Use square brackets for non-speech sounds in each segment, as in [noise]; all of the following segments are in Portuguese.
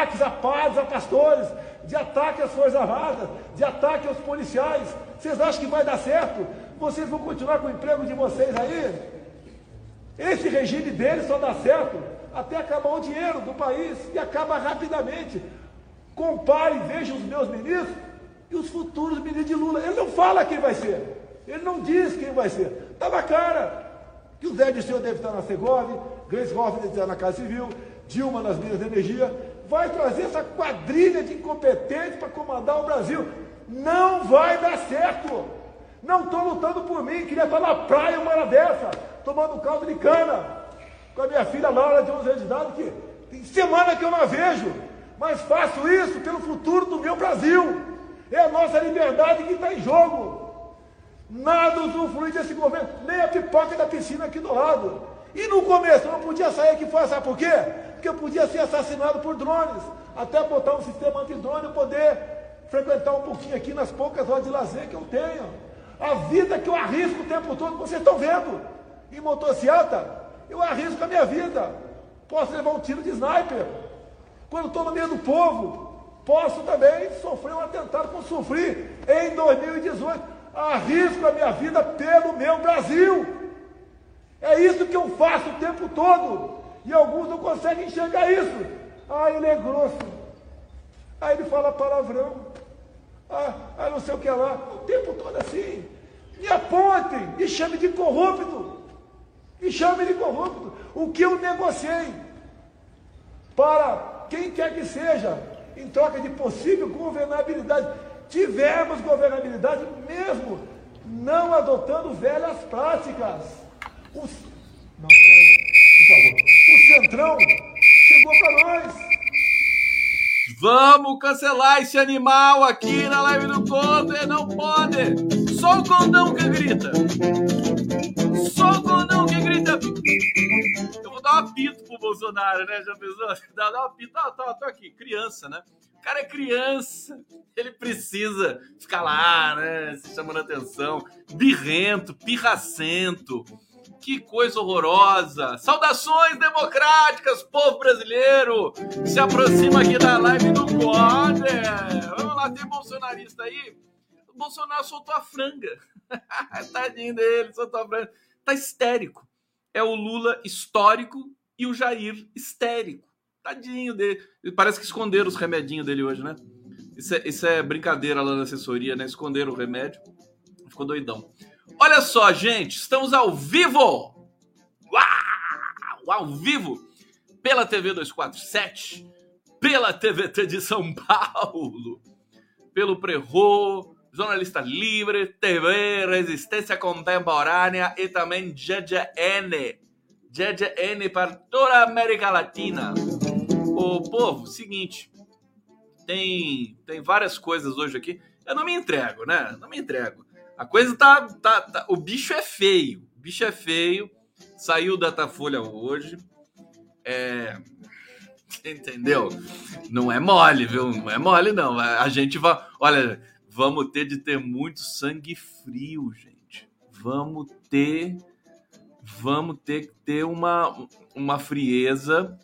ataques a padres, a pastores, de ataque às Forças Armadas, de ataque aos policiais. Vocês acham que vai dar certo? Vocês vão continuar com o emprego de vocês aí? Esse regime deles só dá certo até acabar o dinheiro do país e acaba rapidamente. Compare veja os meus ministros e os futuros ministros de Lula. Ele não fala quem vai ser. Ele não diz quem vai ser. Está na cara que o Zé de Senhor deve estar na Segov, Grace Hoffman deve estar na Casa Civil, Dilma nas minas de energia. Vai trazer essa quadrilha de incompetentes para comandar o Brasil. Não vai dar certo. Não estou lutando por mim. Queria estar na praia uma hora dessa, tomando caldo de cana. Com a minha filha Laura, de 11 anos de idade, que tem semana que eu não a vejo. Mas faço isso pelo futuro do meu Brasil. É a nossa liberdade que está em jogo. Nada usufrui desse governo, nem a pipoca da piscina aqui do lado. E no começo eu não podia sair aqui fora, sabe por quê? Porque eu podia ser assassinado por drones. Até botar um sistema antidrone e poder frequentar um pouquinho aqui nas poucas horas de lazer que eu tenho. A vida que eu arrisco o tempo todo, vocês estão vendo. Em motocicleta, eu arrisco a minha vida. Posso levar um tiro de sniper. Quando estou no meio do povo, posso também sofrer um atentado como sofri em 2018. Arrisco a minha vida pelo meu Brasil. É isso que eu faço o tempo todo. E alguns não conseguem enxergar isso. Ah, ele é grosso. Aí ele fala palavrão. Ah, ah, não sei o que lá. O tempo todo assim. Me apontem e chame de corrupto. E chame de corrupto. O que eu negociei para quem quer que seja, em troca de possível governabilidade. Tivemos governabilidade mesmo não adotando velhas práticas. Os... Não, favor. O Centrão chegou para nós. Vamos cancelar esse animal aqui na live do Conde. Não pode. Só o condão que grita. Só o condão que grita. Eu vou dar um apito pro Bolsonaro, né? Já pensou? [laughs] Dá, um apito. Tá, tá, tô aqui. Criança, né? O cara é criança, ele precisa ficar lá, né? Se chamando atenção, birrento, pirracento. Que coisa horrorosa! Saudações democráticas, povo brasileiro! Se aproxima aqui da live do Corner! Vamos lá, tem bolsonarista aí? O Bolsonaro soltou a franga. [laughs] Tadinho dele, soltou a franga. Tá histérico. É o Lula histórico e o Jair histérico. Tadinho dele. Parece que esconderam os remedinhos dele hoje, né? Isso é, isso é brincadeira lá na assessoria, né? Esconderam o remédio. Ficou doidão. Olha só, gente, estamos ao vivo! Uau! Ao vivo! Pela TV 247, pela TVT de São [laughs] Paulo, pelo Prerro, Jornalista Livre, TV Resistência Contemporânea e também GGN. GGN para toda a América Latina. Ô povo, seguinte, tem, tem várias coisas hoje aqui. Eu não me entrego, né? Não me entrego. A coisa tá, tá, tá, O bicho é feio. O bicho é feio. Saiu da Datafolha hoje. É. Entendeu? Não é mole, viu? Não é mole, não. A gente vai. Olha, vamos ter de ter muito sangue frio, gente. Vamos ter. Vamos ter que ter uma, uma frieza.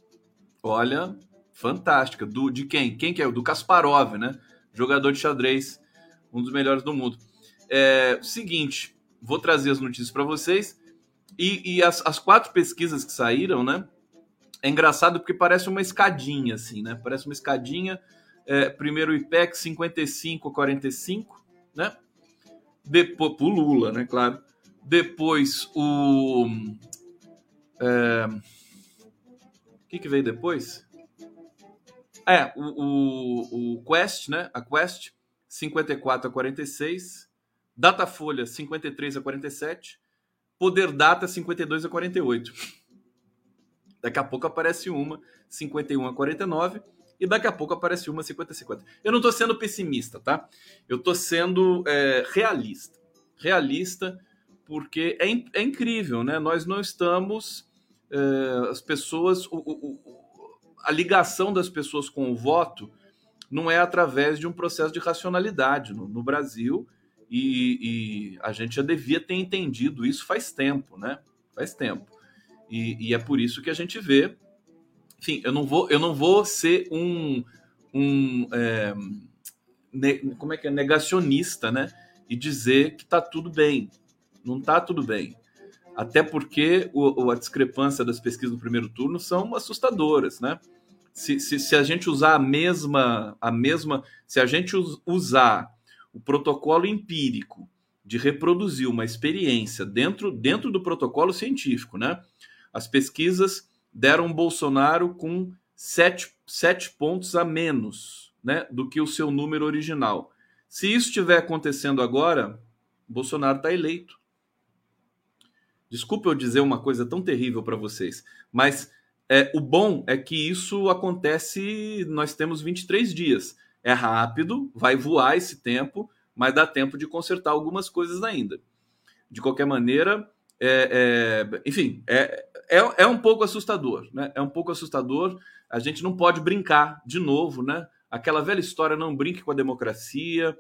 Olha, fantástica. Do, de quem? Quem que é? Do Kasparov, né? Jogador de xadrez, um dos melhores do mundo. É, seguinte, vou trazer as notícias para vocês. E, e as, as, quatro pesquisas que saíram, né? É engraçado porque parece uma escadinha, assim, né? Parece uma escadinha. É, primeiro o IPEC 55 a 45, né? Depois, pro Lula, né? Claro. Depois o. É, o que, que veio depois? É, o, o, o Quest, né? A Quest 54 a 46. Datafolha 53 a 47, Poder Data 52 a 48. Daqui a pouco aparece uma 51 a 49 e daqui a pouco aparece uma 50 a 50. Eu não estou sendo pessimista, tá? Eu estou sendo é, realista. Realista porque é, é, incrível, né? Nós não estamos... É, as pessoas... O, o, a ligação das pessoas com o voto não é através de um processo de racionalidade no, no Brasil e, e, a gente já devia ter entendido isso faz tempo, né? Faz tempo. E, e, é por isso que a gente vê. Enfim, eu não vou, eu não vou ser um, um é, ne, como é que é negacionista, né? E dizer que está tudo bem. Não está tudo bem. Até porque o, a discrepância das pesquisas do primeiro turno são assustadoras, né? Se, se, se a gente usar a mesma, a mesma, se a gente usar o protocolo empírico de reproduzir uma experiência dentro, dentro do protocolo científico, né? As pesquisas deram Bolsonaro com sete, sete pontos a menos né, do que o seu número original. Se isso estiver acontecendo agora, Bolsonaro está eleito. Desculpe eu dizer uma coisa tão terrível para vocês, mas é, o bom é que isso acontece, nós temos 23 dias é rápido, vai voar esse tempo, mas dá tempo de consertar algumas coisas ainda. De qualquer maneira, é, é, enfim, é, é, é, um pouco assustador, né? É um pouco assustador. A gente não pode brincar de novo, né? Aquela velha história, não brinque com a democracia.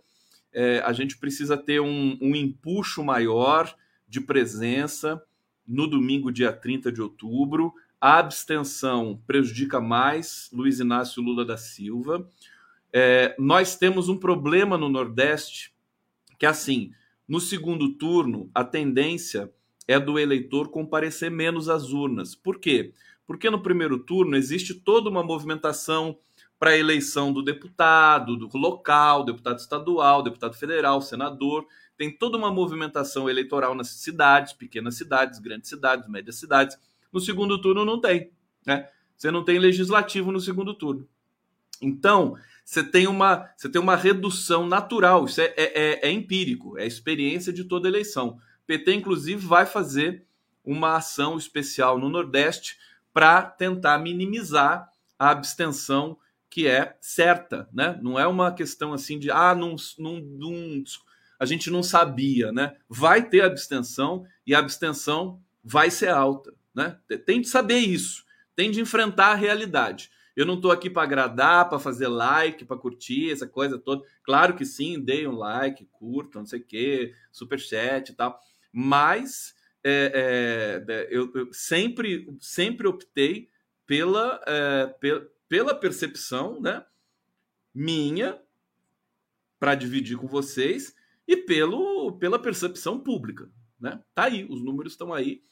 É, a gente precisa ter um, um empuxo maior de presença no domingo, dia 30 de outubro. A abstenção prejudica mais Luiz Inácio Lula da Silva. É, nós temos um problema no Nordeste que, assim, no segundo turno, a tendência é do eleitor comparecer menos às urnas. Por quê? Porque no primeiro turno existe toda uma movimentação para a eleição do deputado, do local, deputado estadual, deputado federal, senador. Tem toda uma movimentação eleitoral nas cidades, pequenas cidades, grandes cidades, médias cidades. No segundo turno não tem, né? Você não tem legislativo no segundo turno. Então, você tem uma, você tem uma redução natural. Isso é, é, é, é empírico, é experiência de toda eleição. PT, inclusive, vai fazer uma ação especial no Nordeste para tentar minimizar a abstenção que é certa, né? Não é uma questão assim de ah, a gente não sabia, né? Vai ter abstenção e a abstenção vai ser alta, né? Tem de saber isso, tem de enfrentar a realidade. Eu não estou aqui para agradar, para fazer like, para curtir, essa coisa toda. Claro que sim, dei um like, curta, não sei o quê, superchat e tal. Mas é, é, eu, eu, sempre, sempre optei pela, é, pela, pela percepção né, minha para dividir com vocês e pelo, pela percepção pública. Né? Tá aí, os números estão aí.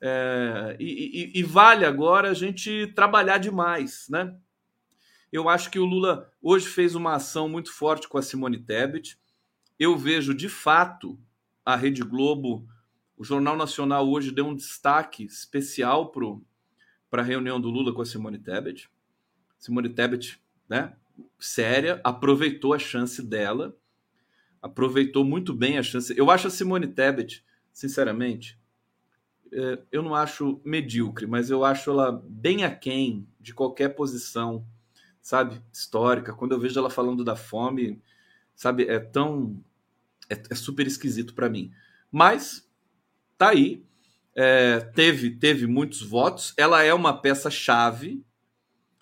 É, e, e, e, vale agora a gente trabalhar demais, né? Eu acho que o Lula hoje fez uma ação muito forte com a Simone Tebet. Eu vejo de fato a Rede Globo, o Jornal Nacional hoje deu um destaque especial para a reunião do Lula com a Simone Tebet. Simone Tebet, né, séria, aproveitou a chance dela, aproveitou muito bem a chance. Eu acho a Simone Tebet, sinceramente, eu não acho medíocre, mas eu acho ela bem aquém de qualquer posição, sabe, histórica. Quando eu vejo ela falando da fome, sabe, é tão. É, é super esquisito para mim. Mas tá aí. É, teve, teve muitos votos. Ela é uma peça-chave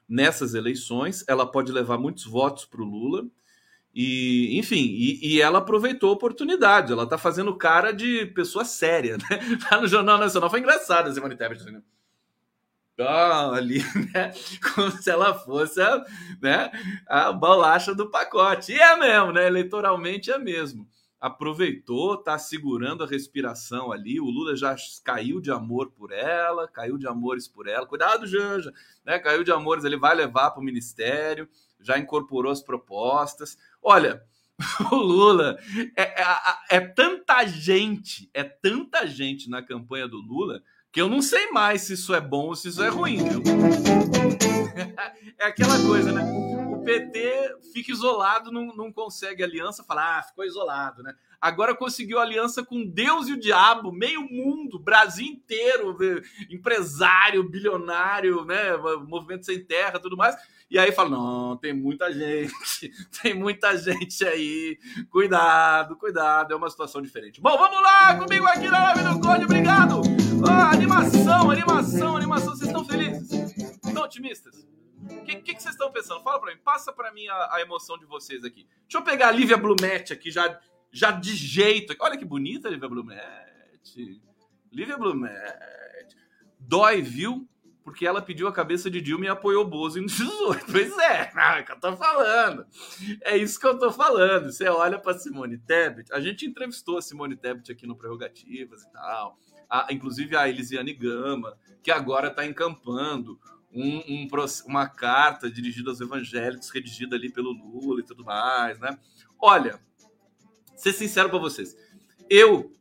nessas eleições. Ela pode levar muitos votos para o Lula. E, enfim, e, e, ela aproveitou a oportunidade. Ela tá fazendo cara de pessoa séria, né? Lá [laughs] no Jornal Nacional foi engraçado a Simone Tebet. Né? Ah, ali, [laughs] né? Como se ela fosse a, né? a bolacha do pacote. E é mesmo, né? Eleitoralmente é mesmo. Aproveitou, tá segurando a respiração ali. O Lula já caiu de amor por ela, caiu de amores por ela. Cuidado, Janja, né? Caiu de amores, ele vai levar para o ministério, já incorporou as propostas Olha, [laughs] o Lula é, é, é, tanta gente, é tanta gente na campanha do Lula que eu não sei mais se isso é bom ou se isso é ruim, viu? [laughs] é aquela coisa, né? O PT fica isolado, não, não consegue aliança, fala, ah, ficou isolado, né? Agora conseguiu aliança com Deus e o diabo, meio mundo, Brasil inteiro, empresário, bilionário, né? Movimento sem terra, tudo mais. E aí fala: não, tem muita gente, [laughs] tem muita gente aí. Cuidado, cuidado, é uma situação diferente. Bom, vamos lá comigo aqui na live do Code, obrigado. Ah, animação, animação, animação. Vocês estão felizes? Estão otimistas? O que, que, que, vocês estão pensando? Fala para mim, passa para mim a, a, emoção de vocês aqui. Deixa eu pegar a Lívia Blumete aqui, já, já de jeito. Olha que bonita Lívia Blumete. Lívia Blumete. Dói, viu? Porque ela pediu a cabeça de Dilma e apoiou Bozo em [laughs] 18. Pois é, é que eu tô falando. É isso que eu tô falando. Você olha para Simone Tebet. A gente entrevistou a Simone Tebet aqui no Prerrogativas e tal. A, inclusive a Elisiane Gama, que agora está encampando um, um, uma carta dirigida aos evangélicos, redigida ali pelo Lula e tudo mais, né? Olha, ser sincero para vocês, eu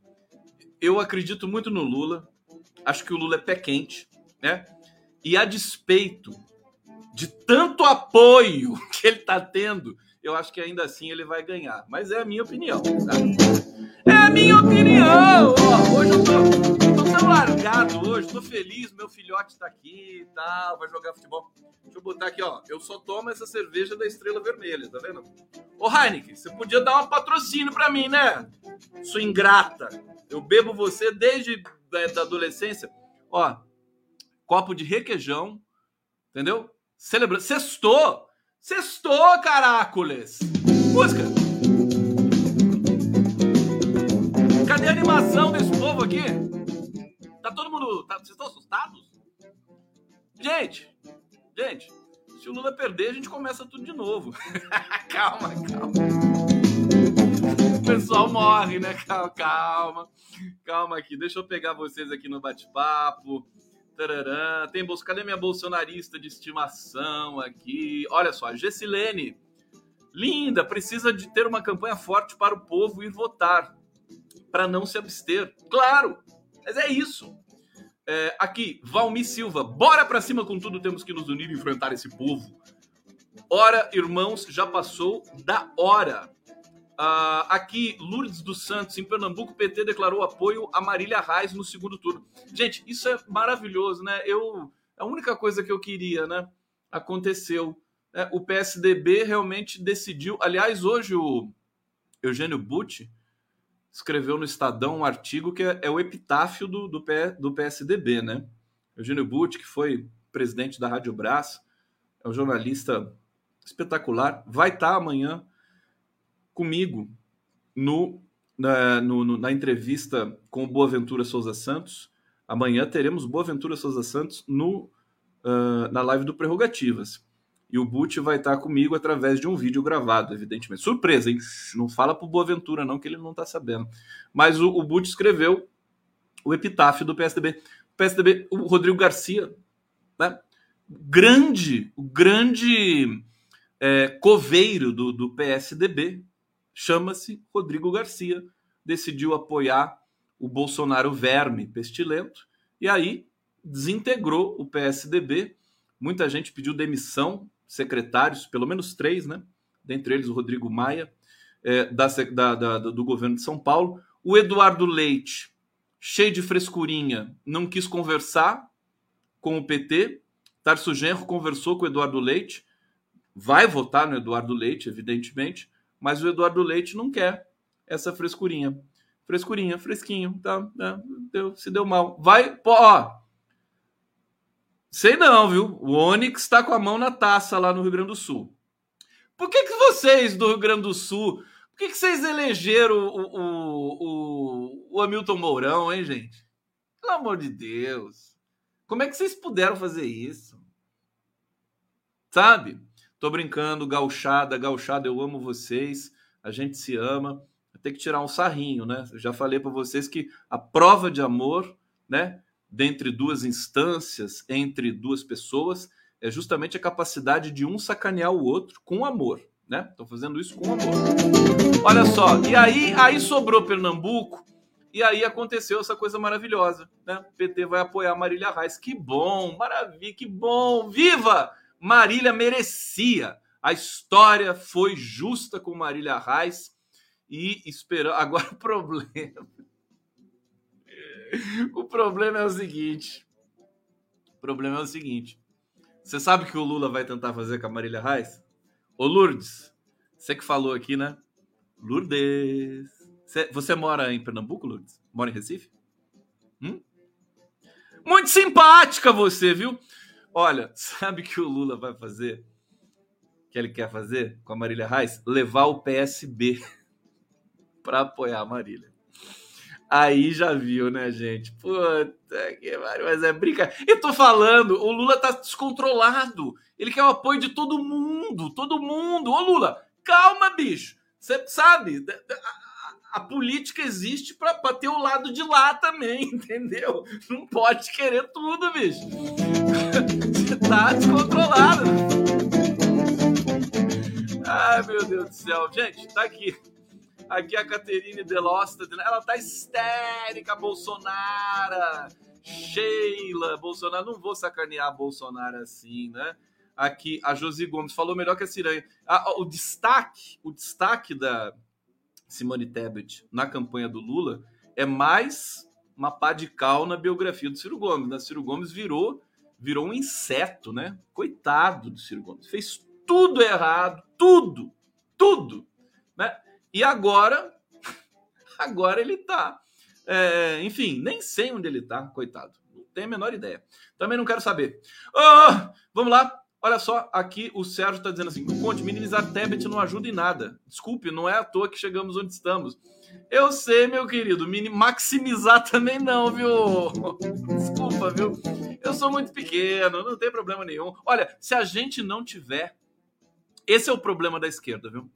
eu acredito muito no Lula, acho que o Lula é pé quente, né? E a despeito de tanto apoio [laughs] que ele está tendo, eu acho que ainda assim ele vai ganhar. Mas é a minha opinião. Tá? É a minha opinião. Hoje eu tô, largado hoje, tô feliz, meu filhote tá aqui e tal, vai jogar futebol. Deixa eu botar aqui, ó. Eu só tomo essa cerveja da Estrela Vermelha, tá vendo? Ô, Heineken, você podia dar um patrocínio pra mim, né? Sua ingrata. Eu bebo você desde da, da adolescência. Ó, copo de requeijão, entendeu? Celebrando. Sextou! Sextou, caracoles! Música! Cadê a animação desse povo aqui? Tá vocês estão assustados? Gente, gente, se o Lula perder, a gente começa tudo de novo. [laughs] calma, calma. O pessoal morre, né? Calma, calma. Calma aqui. Deixa eu pegar vocês aqui no bate-papo. Tem bolsa. Cadê minha bolsonarista de estimação aqui? Olha só, Gessilene. Linda, precisa de ter uma campanha forte para o povo ir votar para não se abster. Claro, mas é isso. É, aqui, Valmi Silva, bora para cima com tudo, temos que nos unir e enfrentar esse povo. Ora, irmãos, já passou da hora. Uh, aqui, Lourdes dos Santos, em Pernambuco, o PT declarou apoio a Marília Reis no segundo turno. Gente, isso é maravilhoso, né? Eu, a única coisa que eu queria, né? Aconteceu. É, o PSDB realmente decidiu. Aliás, hoje o Eugênio Butti, escreveu no Estadão um artigo que é, é o epitáfio do, do, P, do PSDB, né? Eugênio Butti, que foi presidente da Rádio Brás, é um jornalista espetacular, vai estar amanhã comigo no, na, no, na entrevista com o Boaventura Souza Santos. Amanhã teremos Boaventura Souza Santos no, uh, na live do Prerrogativas. E o Butch vai estar comigo através de um vídeo gravado, evidentemente. Surpresa, hein? Não fala pro Boaventura, não, que ele não tá sabendo. Mas o, o Butch escreveu o epitáfio do PSDB. O PSDB, o Rodrigo Garcia, né? Grande, o grande é, coveiro do, do PSDB, chama-se Rodrigo Garcia. Decidiu apoiar o Bolsonaro verme pestilento. E aí desintegrou o PSDB. Muita gente pediu demissão secretários, pelo menos três, né? Dentre eles o Rodrigo Maia, é, da, da, da, do governo de São Paulo. O Eduardo Leite, cheio de frescurinha, não quis conversar com o PT. Tarso Genro conversou com o Eduardo Leite, vai votar no Eduardo Leite, evidentemente, mas o Eduardo Leite não quer essa frescurinha. Frescurinha, fresquinho, tá? tá deu, se deu mal. Vai, ó, Sei não, viu? O Onyx está com a mão na taça lá no Rio Grande do Sul. Por que, que vocês do Rio Grande do Sul, por que, que vocês elegeram o, o, o, o Hamilton Mourão, hein, gente? Pelo amor de Deus. Como é que vocês puderam fazer isso? Sabe? Tô brincando, gauchada, gauchada, eu amo vocês, a gente se ama. Tem que tirar um sarrinho, né? Eu já falei para vocês que a prova de amor, né? Dentre duas instâncias, entre duas pessoas, é justamente a capacidade de um sacanear o outro com amor, né? Estão fazendo isso com amor. Olha só, e aí, aí sobrou Pernambuco, e aí aconteceu essa coisa maravilhosa, né? O PT vai apoiar Marília Reis. Que bom, maravilha, que bom, viva! Marília merecia. A história foi justa com Marília Reis e esperando. [laughs] Agora o problema [laughs] o problema é o seguinte. O problema é o seguinte. Você sabe que o Lula vai tentar fazer com a Marília Reis? Ô Lourdes, você que falou aqui, né? Lourdes. Você, você mora em Pernambuco, Lourdes? Mora em Recife? Hum? Muito simpática você, viu? Olha, [laughs] sabe que o Lula vai fazer? Que ele quer fazer com a Marília Reis? Levar o PSB [laughs] para apoiar a Marília. Aí já viu, né, gente? Puta que pariu, mas é brincadeira. Eu tô falando, o Lula tá descontrolado. Ele quer o apoio de todo mundo, todo mundo. Ô Lula, calma, bicho. Você sabe, a, a, política existe para ter o lado de lá também, [laughs] entendeu? Não pode querer tudo, bicho. [laughs] Você tá descontrolado. Ai, meu Deus do céu. Gente, tá aqui. Aqui a Caterine Delosta, ela tá histérica, Bolsonaro. Sheila, Bolsonaro, não vou sacanear Bolsonaro assim, né? Aqui a Josi Gomes falou melhor que a Ciranha. Ah, o destaque, o destaque da Simone Tebet na campanha do Lula é mais uma pá de cal na biografia do Ciro Gomes. Né? Ciro Gomes virou virou um inseto, né? Coitado do Ciro Gomes. Fez tudo errado, tudo, tudo, né? E agora, [laughs] agora ele tá. É, enfim, nem sei onde ele tá, coitado. Não tenho a menor ideia. Também não quero saber. Oh, vamos lá. Olha só, aqui o Sérgio está dizendo assim: Conte, minimizar Tebet não ajuda em nada. Desculpe, não é à toa que chegamos onde estamos. Eu sei, meu querido, maximizar [laughs] também não, viu? Desculpa, viu? Eu sou muito pequeno, não tem problema nenhum. Olha, se a gente não tiver. Esse é o problema da esquerda, viu?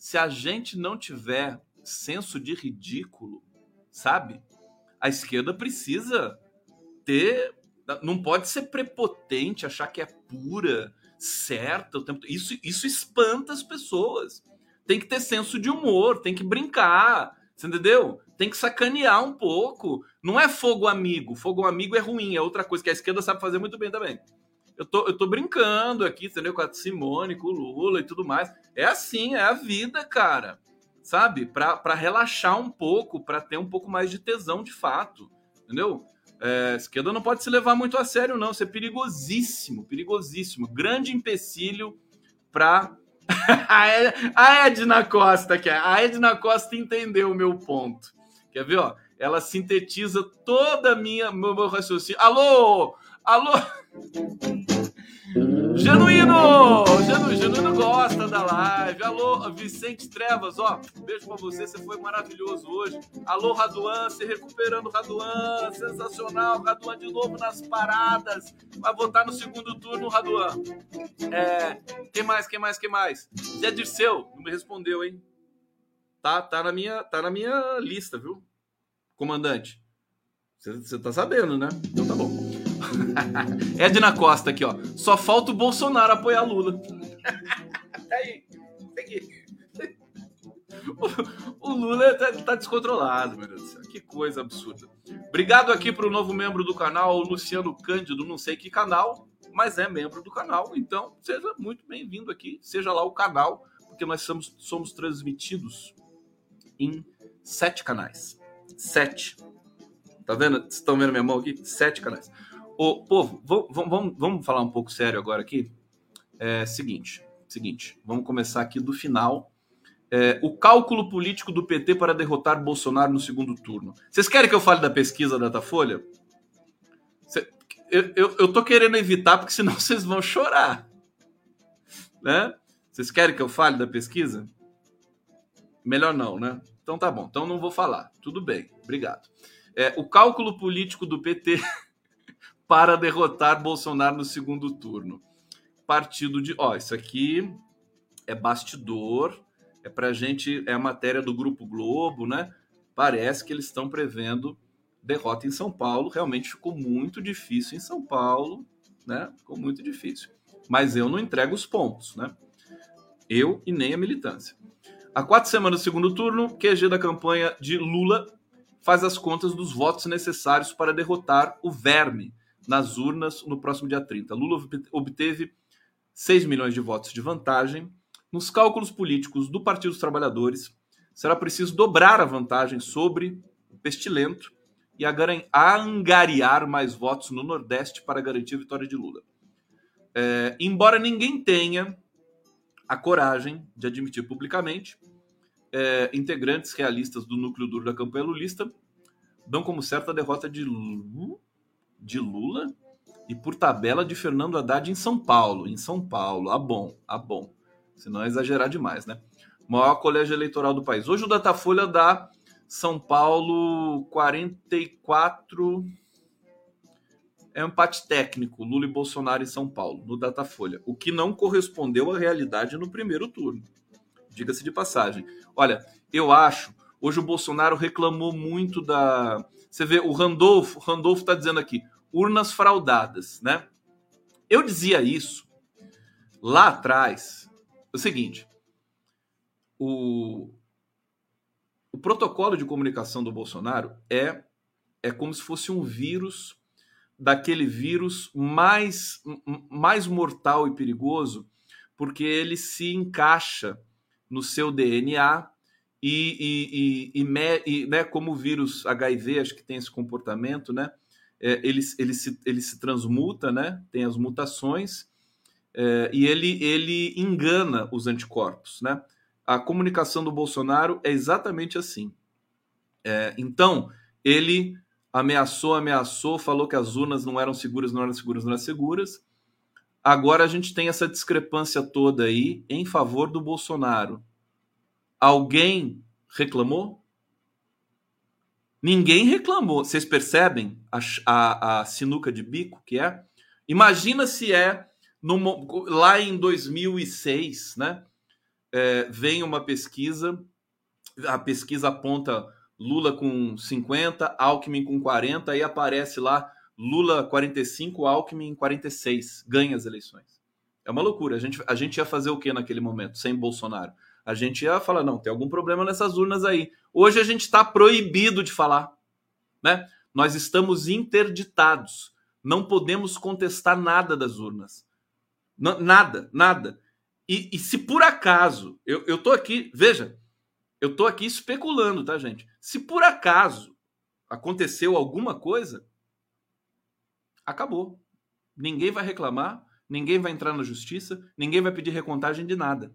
Se a gente não tiver senso de ridículo, sabe? A esquerda precisa ter. Não pode ser prepotente, achar que é pura, certa o tempo. Isso, isso espanta as pessoas. Tem que ter senso de humor, tem que brincar, você entendeu? Tem que sacanear um pouco. Não é fogo amigo. Fogo amigo é ruim, é outra coisa que a esquerda sabe fazer muito bem também eu tô, eu tô brincando aqui, entendeu? Com a Simone, com o Lula e tudo mais. É assim, é a vida, cara. Sabe? Para relaxar um pouco, para ter um pouco mais de tesão de fato. Entendeu? É, esquerda não pode se levar muito a sério, não. Isso é perigosíssimo, perigosíssimo. Grande empecilho para. [laughs] a Edna Costa, que a Edna Costa entendeu o meu ponto. Quer ver, ó? Ela sintetiza toda a minha meu raciocínio. Alô, Alô? Genuíno! Genu, Genuíno gosta da live. Alô, Vicente Trevas, ó. Beijo pra você, você foi maravilhoso hoje. Alô, Raduan, se recuperando, Raduan. Sensacional, Raduan de novo nas paradas. Vai votar no segundo turno, Raduan. É, quem mais, quem mais, quem mais? Zé Dirceu, não me respondeu, hein? Tá, tá, na minha, tá na minha lista, viu? Comandante. Você tá sabendo, né? Então tá bom. [laughs] Edna Costa aqui, ó. Só falta o Bolsonaro apoiar Lula. aí, aqui. [laughs] O, o Lula tá, tá, descontrolado, meu Deus do céu. Que coisa absurda. Obrigado aqui para o novo membro do canal, o Luciano Cândido, não sei que canal, mas é membro do canal. Então, seja muito bem-vindo aqui. Seja lá o canal, porque nós somos, somos transmitidos em sete canais. Sete. Tá vendo? Estão vendo minha mão aqui? Sete canais. Ô, povo, vamos, vamos, vamos falar um pouco sério agora aqui? É seguinte, seguinte, vamos começar aqui do final. É, o cálculo político do PT para derrotar Bolsonaro no segundo turno. Vocês querem que eu fale da pesquisa da Datafolha? Cê, eu, eu, eu tô querendo evitar, porque senão [laughs] vocês vão chorar. Né? Vocês querem que eu fale da pesquisa? Melhor não, né? Então tá bom, então não vou falar. Tudo bem, obrigado. É, o cálculo político do PT [laughs] para derrotar Bolsonaro no segundo turno. Partido de. Ó, isso aqui é bastidor, é pra gente, é a matéria do Grupo Globo, né? Parece que eles estão prevendo derrota em São Paulo. Realmente ficou muito difícil em São Paulo, né? Ficou muito difícil. Mas eu não entrego os pontos, né? Eu e nem a militância. Há quatro semanas do segundo turno, QG da campanha de Lula faz as contas dos votos necessários para derrotar o verme nas urnas no próximo dia 30. Lula obteve 6 milhões de votos de vantagem. Nos cálculos políticos do Partido dos Trabalhadores, será preciso dobrar a vantagem sobre o Pestilento e angariar mais votos no Nordeste para garantir a vitória de Lula. É, embora ninguém tenha a coragem de admitir publicamente, é, integrantes realistas do núcleo duro da campanha lulista dão como certa a derrota de Lula de Lula e por tabela de Fernando Haddad em São Paulo. Em São Paulo, ah bom, ah bom. Senão é exagerar demais, né? Maior colégio eleitoral do país. Hoje o Datafolha dá São Paulo 44. É um empate técnico, Lula e Bolsonaro em São Paulo, no Datafolha. O que não correspondeu à realidade no primeiro turno. Diga-se de passagem. Olha, eu acho. Hoje o Bolsonaro reclamou muito da. Você vê, o Randolfo, Randolfo está dizendo aqui: urnas fraudadas, né? Eu dizia isso lá atrás. O seguinte, o, o protocolo de comunicação do Bolsonaro é é como se fosse um vírus daquele vírus mais mais mortal e perigoso, porque ele se encaixa no seu DNA e, e, e, e, né, como o vírus HIV, acho que tem esse comportamento, né? É, ele, ele, se, ele se transmuta, né? tem as mutações, é, e ele, ele engana os anticorpos. Né? A comunicação do Bolsonaro é exatamente assim. É, então, ele ameaçou, ameaçou, falou que as urnas não eram seguras, não eram seguras, não eram seguras. Agora a gente tem essa discrepância toda aí em favor do Bolsonaro. Alguém reclamou? Ninguém reclamou. Vocês percebem a, a, a, sinuca de bico que é? Imagina se é lá em 2006, né? É, vem uma pesquisa, a pesquisa aponta Lula com 50, Alckmin com 40, aí aparece lá Lula 45, Alckmin 46, ganha as eleições. É uma loucura. A gente, a gente ia fazer o que naquele momento, sem Bolsonaro? A gente ia falar, não, tem algum problema nessas urnas aí. Hoje a gente está proibido de falar, né? Nós estamos interditados. Não podemos contestar nada das urnas. N nada, nada. E, e, se por acaso, eu, eu tô aqui, veja, eu tô aqui especulando, tá, gente? Se por acaso aconteceu alguma coisa, acabou. Ninguém vai reclamar, ninguém vai entrar na justiça, ninguém vai pedir recontagem de nada.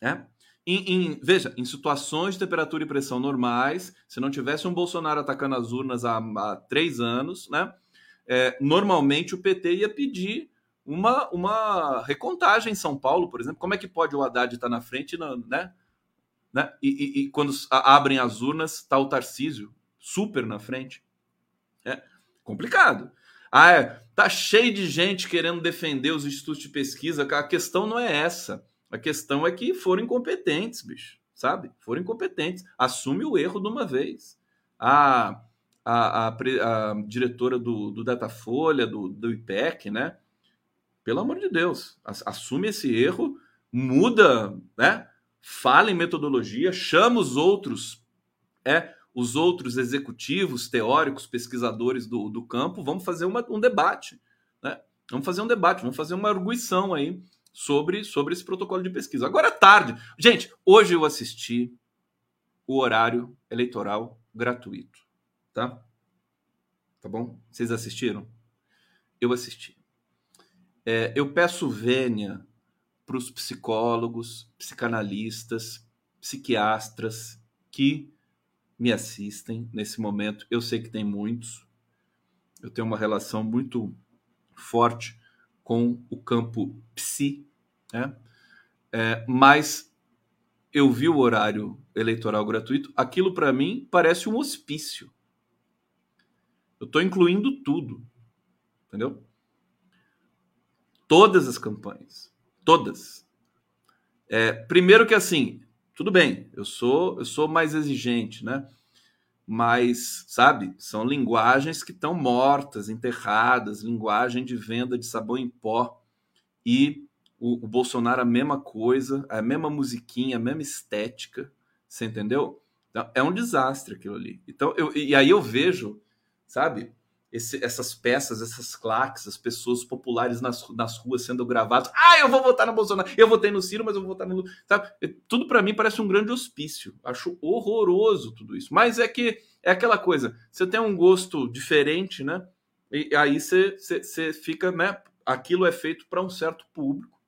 É? Em, em, veja, em situações de temperatura e pressão normais, se não tivesse um Bolsonaro atacando as urnas há, há três anos, né, é, normalmente o PT ia pedir uma, uma recontagem em São Paulo, por exemplo. Como é que pode o Haddad estar na frente, né? né? E, e, e quando abrem as urnas, está o Tarcísio super na frente. É complicado. Ah, é, tá cheio de gente querendo defender os institutos de pesquisa. A questão não é essa. A questão é que foram incompetentes, bicho, sabe? Foram incompetentes. Assume o erro de uma vez. A, a, a, a diretora do, do Datafolha, do, do IPEC, né? Pelo amor de Deus, assume esse erro, muda, né? Fala em metodologia, chama os outros, é, os outros executivos, teóricos, pesquisadores do, do campo, vamos fazer uma, um debate, né? Vamos fazer um debate, vamos fazer uma arguição aí sobre, sobre esse protocolo de pesquisa. Agora é tarde. Gente, hoje eu assisti o horário eleitoral gratuito, tá? Tá bom? Vocês assistiram? Eu assisti. É, eu peço vênia para os psicólogos, psicanalistas, psiquiatras que me assistem nesse momento. Eu sei que tem muitos. Eu tenho uma relação muito forte com o campo psi, né? É, mas eu vi o horário eleitoral gratuito, aquilo para mim parece um hospício. Eu estou incluindo tudo, entendeu? Todas as campanhas, todas. É, primeiro que assim, tudo bem, eu sou eu sou mais exigente, né? Mas, sabe, são linguagens que estão mortas, enterradas, linguagem de venda de sabão em pó. E o, o, Bolsonaro a mesma coisa, a mesma musiquinha, a mesma estética, você entendeu? Então, é um desastre aquilo ali. Então, eu, e aí eu vejo, sabe, esse, essas peças, essas claques, as pessoas populares nas, nas ruas sendo gravadas. Ah, eu vou votar no Bolsonaro, eu votei no Ciro, mas eu vou votar no. Sabe? Tudo para mim parece um grande hospício. Acho horroroso tudo isso. Mas é que é aquela coisa, você tem um gosto diferente, né? E aí você, você, você fica, né? Aquilo é feito para um certo público.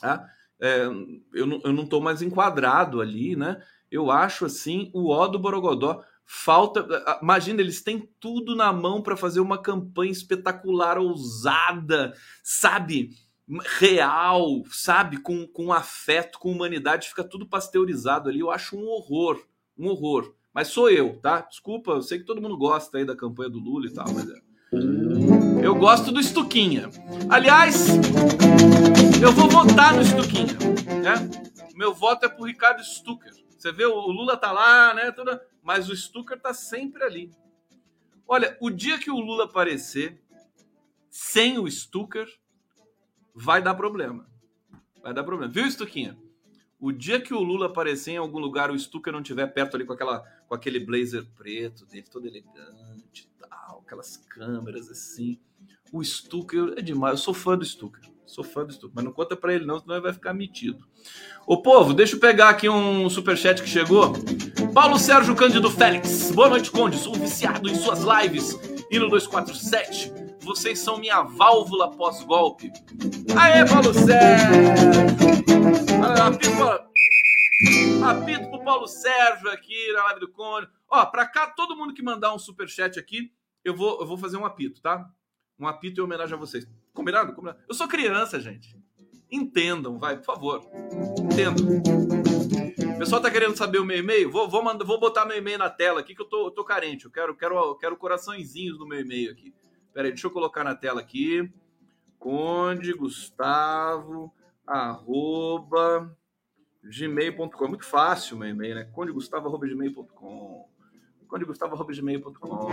Tá? É, eu, não, eu não tô mais enquadrado ali, né? Eu acho assim o ó do Borogodó. Falta. Imagina, eles têm tudo na mão para fazer uma campanha espetacular, ousada, sabe? Real, sabe? Com, com afeto, com humanidade, fica tudo pasteurizado ali. Eu acho um horror, um horror. Mas sou eu, tá? Desculpa, eu sei que todo mundo gosta aí da campanha do Lula e tal, mas é. Eu gosto do Estuquinha. Aliás, eu vou votar no Estuquinha, né? Meu voto é pro Ricardo Stucker. Você vê, o Lula tá lá, né? Toda... Mas o Stucker tá sempre ali. Olha, o dia que o Lula aparecer sem o Stucker, vai dar problema. Vai dar problema. Viu, Stuquinha? O dia que o Lula aparecer em algum lugar, o Stucker não estiver perto ali com, aquela, com aquele blazer preto dele, todo elegante e tal, aquelas câmeras assim. O Stucker é demais. Eu sou fã do Stucker. Sou fã do Stucker. Mas não conta para ele, não, senão ele vai ficar metido. Ô, povo, deixa eu pegar aqui um superchat que chegou. Paulo Sérgio Cândido Félix. Boa noite, Conde. Sou viciado em suas lives. E no 247, vocês são minha válvula pós-golpe. Aê, Paulo Sérgio! Apito, apito pro Paulo Sérgio aqui na live do Conde. Ó, pra cá, todo mundo que mandar um superchat aqui, eu vou, eu vou fazer um apito, tá? Um apito em homenagem a vocês. Combinado? Combinado? Eu sou criança, gente. Entendam, vai, por favor. Entendam. O pessoal tá querendo saber o meu e-mail? Vou, vou, mandar, vou botar meu e-mail na tela aqui que eu tô, eu tô carente. Eu quero, quero, quero coraçõezinhos no meu e-mail aqui. Pera aí, deixa eu colocar na tela aqui. Conde Gustavo arroba gmail.com. É muito fácil meu e-mail, né? Conde Gustavo arroba gmail.com. Conde Gustavo arroba gmail.com.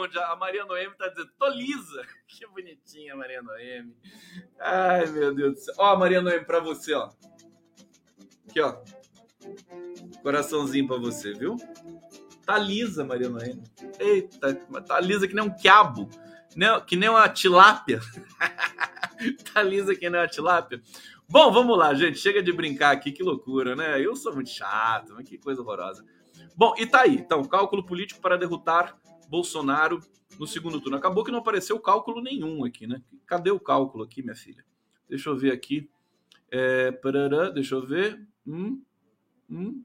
Conde. A Maria Noemi tá dizendo. Toliza. [laughs] Que bonitinha Maria Noemi. Ai, meu Deus do céu. Ó, Maria Noemi, pra você, ó. Aqui, ó. Coraçãozinho pra você, viu? Tá lisa, Maria Noemi. Eita, tá lisa que nem um quiabo. Que nem uma tilápia. [laughs] tá lisa que nem uma tilápia. Bom, vamos lá, gente. Chega de brincar aqui, que loucura, né? Eu sou muito chato, mas que coisa horrorosa. Bom, e tá aí. Então, cálculo político para derrotar Bolsonaro no segundo turno. Acabou que não apareceu cálculo nenhum aqui, né? Cadê o cálculo aqui, minha filha? Deixa eu ver aqui. É, parará, deixa eu ver. Hum, hum.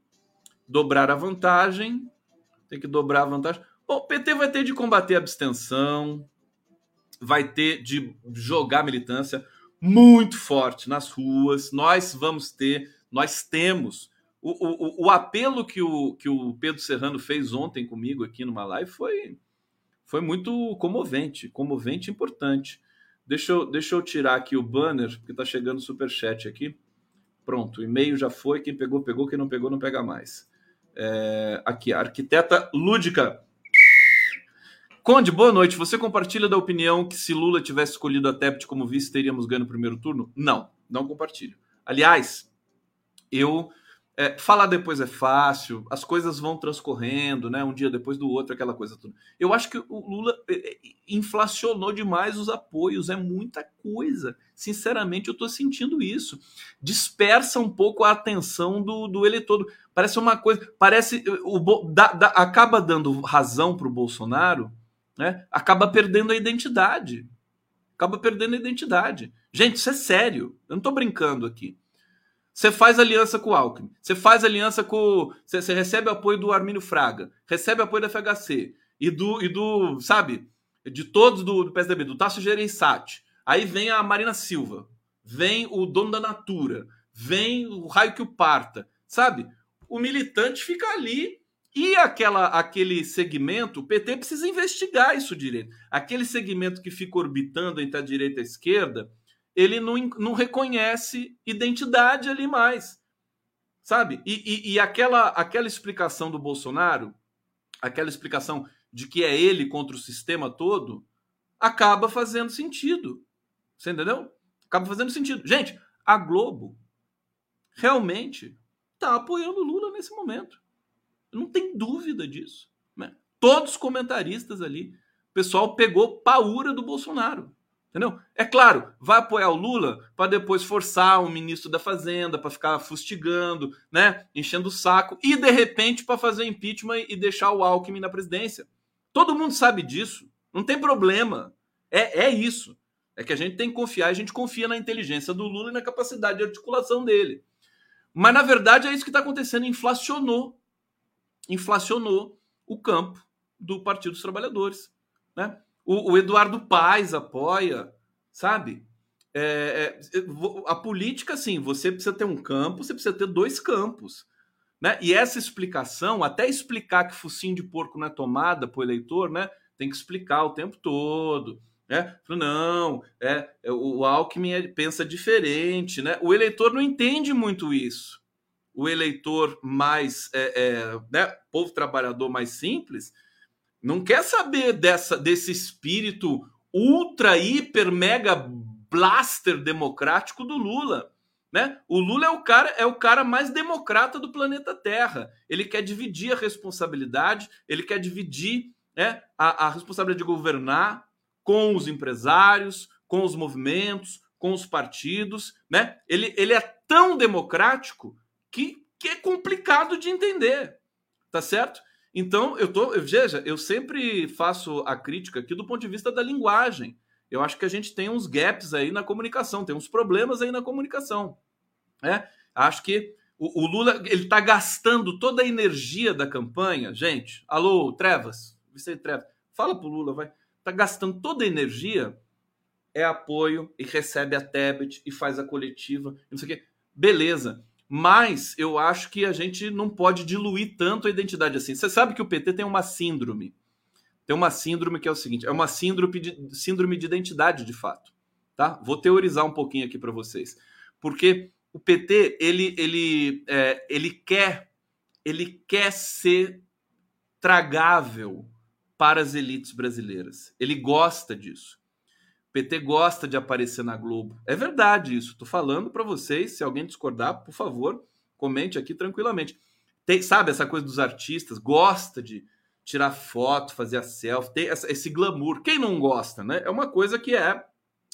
Dobrar a vantagem. Tem que dobrar a vantagem. Bom, o PT vai ter de combater a abstenção, vai ter de jogar militância muito forte nas ruas. Nós vamos ter, nós temos. O, o, o apelo que o, que o Pedro Serrano fez ontem comigo aqui numa live foi, foi muito comovente, comovente e importante. Deixa eu, deixa eu tirar aqui o banner, porque está chegando o superchat aqui. Pronto, o e-mail já foi. Quem pegou, pegou. Quem não pegou, não pega mais. É, aqui, a arquiteta lúdica. Conde, boa noite. Você compartilha da opinião que se Lula tivesse escolhido a Tebet como vice, teríamos ganho no primeiro turno? Não, não compartilho. Aliás, eu é, falar depois é fácil, as coisas vão transcorrendo, né? Um dia depois do outro, aquela coisa toda. Eu acho que o Lula é, é, inflacionou demais os apoios, é muita coisa. Sinceramente, eu estou sentindo isso. Dispersa um pouco a atenção do, do eleitor. Parece uma coisa. Parece. O, da, da, acaba dando razão para o Bolsonaro, né? Acaba perdendo a identidade. Acaba perdendo a identidade. Gente, isso é sério. Eu não estou brincando aqui. Você faz aliança com o Alckmin, você faz aliança com. Você, recebe apoio do Armínio Fraga, recebe apoio da FHC e do, e do sabe, de todos do, do PSDB, do Tasso Gereissati. Aí vem a Marina Silva, vem o dono da Natura, vem o raio que o parta, sabe? O militante fica ali e aquela, aquele segmento, o PT precisa investigar isso direito. Aquele segmento que fica orbitando entre a direita e a esquerda, ele não, não reconhece identidade ali mais. Sabe? E, e, e, aquela, aquela explicação do Bolsonaro, aquela explicação de que é ele contra o sistema todo, acaba fazendo sentido. Você entendeu? Acaba fazendo sentido. Gente, a Globo realmente está apoiando o Lula nesse momento. Não tem dúvida disso. Né? Todos os comentaristas ali, o pessoal pegou paura do Bolsonaro. Entendeu? É claro, vai apoiar o Lula para depois forçar um ministro da Fazenda para ficar fustigando, né, enchendo o saco e de repente para fazer impeachment e deixar o Alckmin na presidência. Todo mundo sabe disso, não tem problema. É, é isso. É que a gente tem que confiar, a gente confia na inteligência do Lula e na capacidade de articulação dele. Mas na verdade é isso que está acontecendo, inflacionou, inflacionou o campo do Partido dos Trabalhadores, né? O, o Eduardo Paes apoia, sabe? É, é, a política, assim, você precisa ter um campo, você precisa ter dois campos. Né? E essa explicação, até explicar que focinho de porco não é tomada para o eleitor, né? tem que explicar o tempo todo. Né? Não, é, é o Alckmin é, pensa diferente. Né? O eleitor não entende muito isso. O eleitor mais, é, é, né? povo trabalhador mais simples, não quer saber dessa, desse espírito ultra, hiper, mega blaster democrático do Lula. Né? O Lula é o cara é o cara mais democrata do planeta Terra. Ele quer dividir a responsabilidade, ele quer dividir né, a, a responsabilidade de governar com os empresários, com os movimentos, com os partidos. Né? Ele, ele é tão democrático que, que é complicado de entender. Tá certo? Então, eu tô. Veja, eu sempre faço a crítica aqui do ponto de vista da linguagem. Eu acho que a gente tem uns gaps aí na comunicação, tem uns problemas aí na comunicação. Né? Acho que o, o Lula ele está gastando toda a energia da campanha. Gente, alô, Trevas, Vicente Trevas, fala pro Lula, vai. Está gastando toda a energia, é apoio e recebe a Tebet e faz a coletiva, não sei o quê. Beleza. Mas eu acho que a gente não pode diluir tanto a identidade assim. Você sabe que o PT tem uma síndrome. Tem uma síndrome que é o seguinte: é uma síndrome de, síndrome de identidade, de fato. Tá? Vou teorizar um pouquinho aqui para vocês. Porque o PT ele, ele, é, ele quer ele quer ser tragável para as elites brasileiras. Ele gosta disso. PT gosta de aparecer na Globo. É verdade isso. Estou falando para vocês. Se alguém discordar, por favor, comente aqui tranquilamente. Tem, sabe essa coisa dos artistas? Gosta de tirar foto, fazer a selfie, tem essa, esse glamour. Quem não gosta, né? É uma coisa que é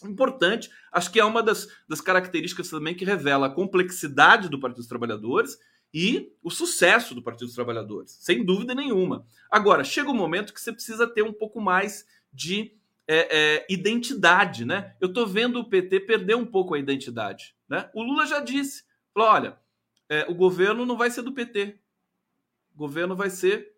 importante. Acho que é uma das, das características também que revela a complexidade do Partido dos Trabalhadores e o sucesso do Partido dos Trabalhadores, sem dúvida nenhuma. Agora, chega um momento que você precisa ter um pouco mais de é, é, identidade, né? Eu estou vendo o PT perder um pouco a identidade, né? O Lula já disse, falou, olha, é, o governo não vai ser do PT, o governo vai ser,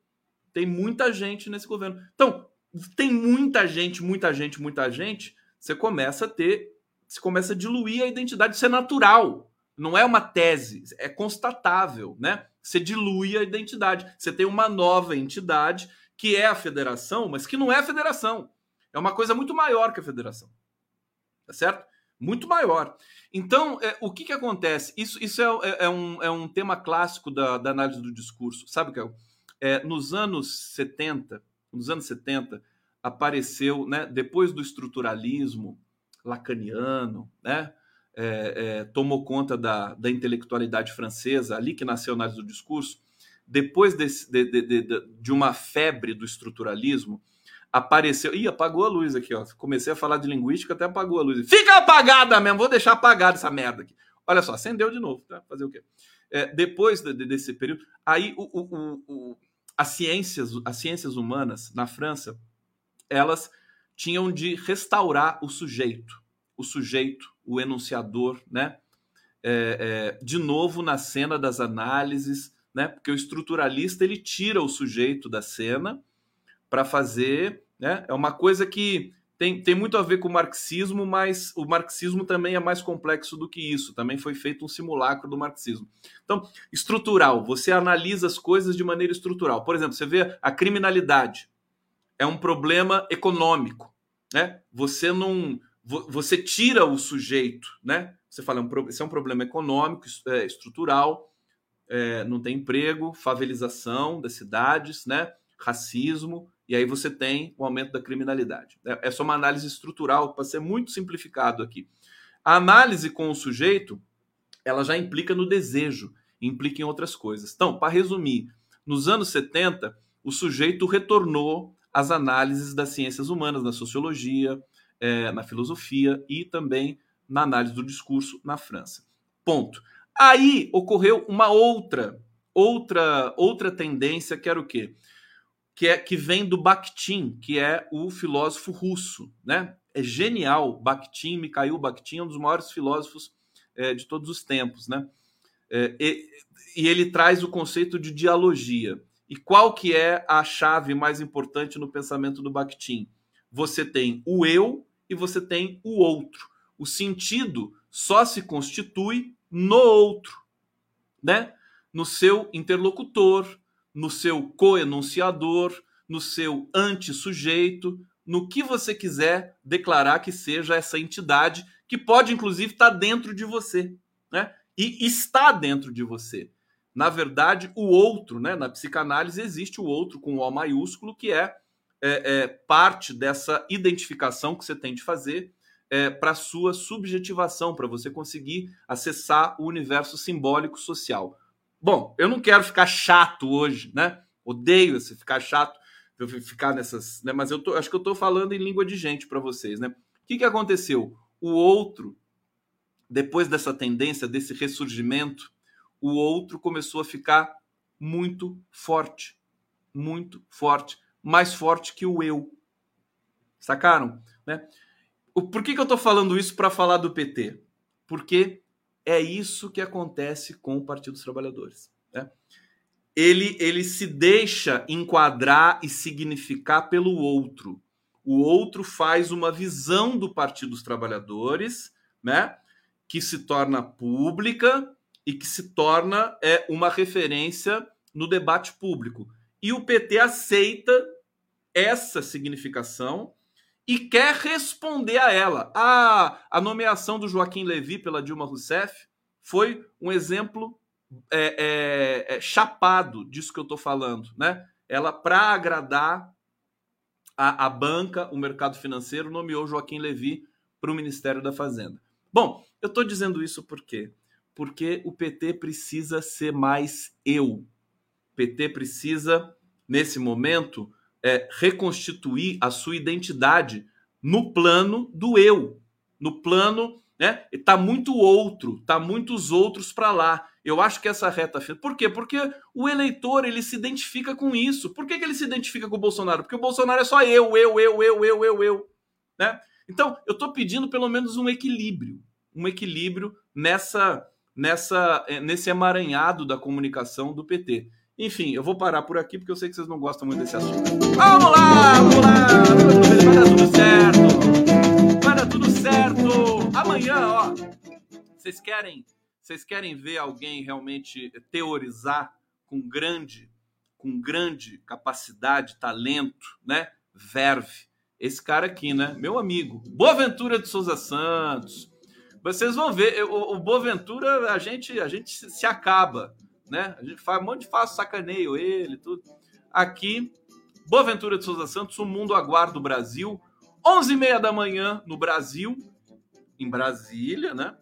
tem muita gente nesse governo. Então, tem muita gente, muita gente, muita gente, você começa a ter, você começa a diluir a identidade, isso é natural, não é uma tese, é constatável, né? Você dilui a identidade, você tem uma nova entidade que é a federação, mas que não é a federação é uma coisa muito maior que a federação. Tá certo? Muito maior. Então, é, o que, que acontece? Isso, isso é, é, é, um, é um tema clássico da, da análise do discurso. Sabe, que é, nos anos 70, nos anos 70, apareceu, né, depois do estruturalismo lacaniano, né, é, é, tomou conta da, da intelectualidade francesa, ali que nasceu a análise do discurso, depois desse, de, de, de, de uma febre do estruturalismo, apareceu. Ih, apagou a luz aqui, ó. Comecei a falar de linguística, até apagou a luz. Fica apagada mesmo, vou deixar apagada essa merda aqui. Olha só, acendeu de novo, tá? Fazer o quê? É, depois de, de, desse período, aí o, o, o, as, ciências, as ciências humanas na França, elas tinham de restaurar o sujeito, o sujeito, o enunciador, né? É, é, de novo na cena das análises, né? Porque o estruturalista ele tira o sujeito da cena para fazer né? É uma coisa que tem, tem muito a ver com o marxismo, mas o marxismo também é mais complexo do que isso. Também foi feito um simulacro do marxismo. Então, estrutural, você analisa as coisas de maneira estrutural. Por exemplo, você vê a criminalidade é um problema econômico, né? Você não você tira o sujeito, né? Você fala, é isso é um problema econômico, é, estrutural, é, não tem emprego, favelização das cidades, né? Racismo, e aí você tem o aumento da criminalidade. É, é uma análise estrutural, para ser muito simplificado aqui. A análise com o sujeito, ela já implica no desejo, implica em outras coisas. Então, para resumir, nos anos 70, o sujeito retornou às análises das ciências humanas, na sociologia, é, na filosofia e também na análise do discurso na França. Ponto. Aí ocorreu uma outra, outra, outra tendência que era o quê? Que, é, que vem do Bakhtin, que é o filósofo russo, né? é genial. Bakhtin, Mikhail Bakhtin, é um dos maiores filósofos é, de todos os tempos, né? É, e, e ele traz o conceito de dialogia. E qual que é a chave mais importante no pensamento do Bakhtin? Você tem o eu e você tem o outro. O sentido só se constitui no outro, né? No seu interlocutor, no seu coenunciador, no seu antissujeito, no que você quiser declarar que seja essa entidade, que pode inclusive estar dentro de você, né? E está dentro de você. Na verdade, o outro, né? Na psicanálise existe o outro com o O maiúsculo, que é, é, é parte dessa identificação que você tem de fazer é, para sua subjetivação, para você conseguir acessar o universo simbólico social. Bom, eu não quero ficar chato hoje, né? Odeio esse ficar chato eu ficar nessas, né? Mas eu tô, acho que eu estou falando em língua de gente para vocês, né? O que, que aconteceu? O outro, depois dessa tendência, desse ressurgimento, o outro começou a ficar muito forte, muito forte, mais forte que o eu. Sacaram? Né? Por que, que eu estou falando isso para falar do PT? Porque é isso que acontece com o Partido dos Trabalhadores. Né? ele, ele se deixa enquadrar e significar pelo outro. O outro faz uma visão do Partido dos Trabalhadores, né, que se torna pública e que se torna é, uma referência no debate público. E o PT aceita essa significação e quer responder a ela. A, a nomeação do Joaquim Levy pela Dilma Rousseff foi um exemplo é, é, é, chapado disso que eu estou falando, né? Ela, para agradar a, a, banca, o mercado financeiro, nomeou Joaquim Levy para o Ministério da Fazenda. Bom, eu estou dizendo isso por quê? Porque o PT precisa ser mais eu. O PT precisa, nesse momento, é, reconstituir a sua identidade no plano do eu, no plano, né? Tá muito outro, tá muitos outros para lá. Eu acho que essa reta final. Por quê? Porque o eleitor ele se identifica com isso. Por que, que ele se identifica com o Bolsonaro? Porque o Bolsonaro é só eu, eu, eu, eu, eu, eu, eu. Né? Então, eu estou pedindo pelo menos um equilíbrio. Um equilíbrio nessa, nessa, eh, nesse emaranhado da comunicação do PT. Enfim, eu vou parar por aqui porque eu sei que vocês não gostam muito desse assunto. Vamos lá, vamos lá! Vai dar tudo certo! Vai dar tudo certo! Amanhã, ó, vocês querem vocês querem ver alguém realmente teorizar com grande, com grande capacidade, talento, né? Verve. Esse cara aqui, né? Meu amigo. Boaventura de Souza Santos. Vocês vão ver, o, Boaventura, a gente, a gente se acaba, né? A gente faz um monte de fácil sacaneio ele, tudo. Aqui, Boaventura de Souza Santos, o mundo aguarda o Brasil. 11h30 da manhã no Brasil, em Brasília, né?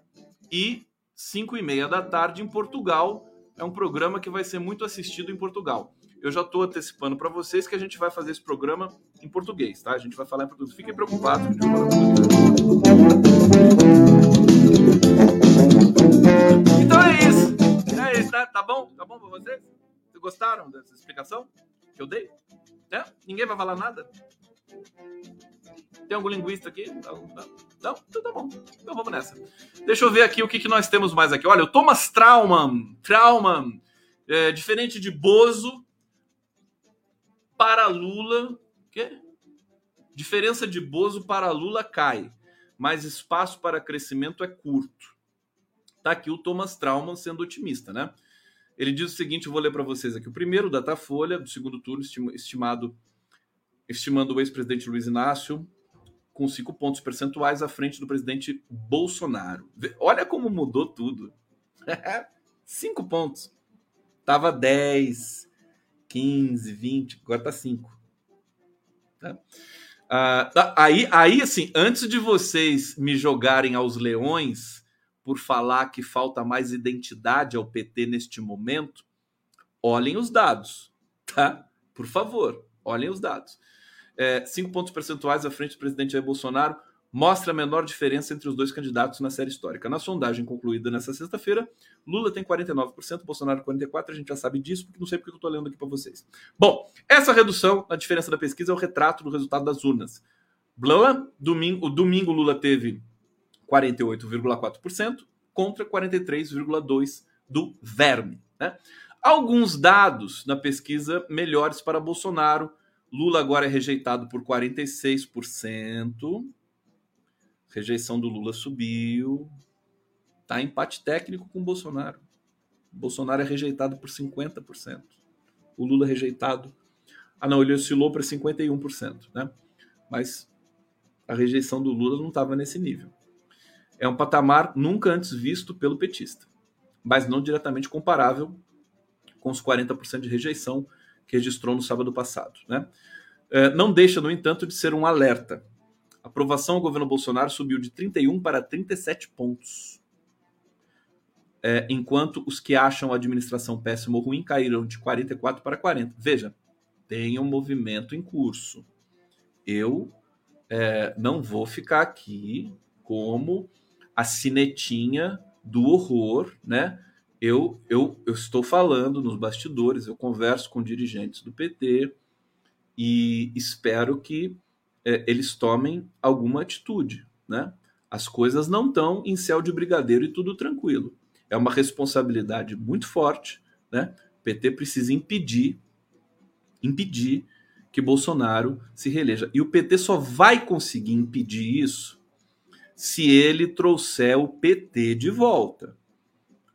E 5 e meia da tarde em Portugal. É um programa que vai ser muito assistido em Portugal. Eu já estou antecipando para vocês que a gente vai fazer esse programa em português, tá? A gente vai falar em português. Fiquem preocupados. Então é isso. Isso, tá? Tá bom? Tá bom para vocês? Vocês gostaram dessa explicação que eu dei? É? Ninguém vai falar nada? Tem algum linguista aqui? Não? Então tá bom. Então vamos nessa. Deixa eu ver aqui o que, que nós temos mais aqui. Olha, o Thomas Trauman. Trauman. É, diferente de Bozo para Lula. Quê? Diferença de Bozo para Lula cai, mas espaço para crescimento é curto. Tá aqui o Thomas Trauman sendo otimista, né? Ele diz o seguinte, eu vou ler para vocês aqui. O primeiro, Datafolha, do segundo turno, estimado estimando o ex-presidente Luiz Inácio com cinco pontos percentuais à frente do presidente Bolsonaro. Olha como mudou tudo. [laughs] cinco pontos. Tava 10, 15, 20, agora tá 5. Tá? Ah, tá, aí, aí, assim, antes de vocês me jogarem aos leões por falar que falta mais identidade ao PT neste momento, olhem os dados, tá? Por favor, olhem os dados é, cinco pontos percentuais à frente do presidente Jair Bolsonaro, mostra a menor diferença entre os dois candidatos na série histórica. Na sondagem concluída nessa sexta-feira, Lula tem 49%, Bolsonaro 44%, a gente já sabe disso, porque não sei porque eu estou lendo aqui para vocês. Bom, essa redução na diferença da pesquisa é o retrato do resultado das urnas. Blá, domingo, o domingo Lula teve 48,4% contra 43,2% do Verme. Né? Alguns dados na pesquisa melhores para Bolsonaro. Lula agora é rejeitado por 46%. Rejeição do Lula subiu. Tá empate técnico com Bolsonaro. Bolsonaro é rejeitado por 50%. O Lula é rejeitado. Ah, não, ele oscilou para 51%, né? Mas a rejeição do Lula não estava nesse nível. É um patamar nunca antes visto pelo petista, mas não diretamente comparável com os 40% de rejeição que registrou no sábado passado. Né? É, não deixa, no entanto, de ser um alerta. A aprovação ao governo Bolsonaro subiu de 31 para 37 pontos. É, enquanto os que acham a administração péssima ou ruim caíram de 44 para 40. Veja, tem um movimento em curso. Eu é, não vou ficar aqui como a cinetinha do horror, né? Eu, eu, eu estou falando nos bastidores, eu converso com dirigentes do PT e espero que é, eles tomem alguma atitude, né? As coisas não estão em céu de brigadeiro e tudo tranquilo. É uma responsabilidade muito forte, né? O PT precisa impedir, impedir que Bolsonaro se reeleja. E o PT só vai conseguir impedir isso se ele trouxer o PT de volta.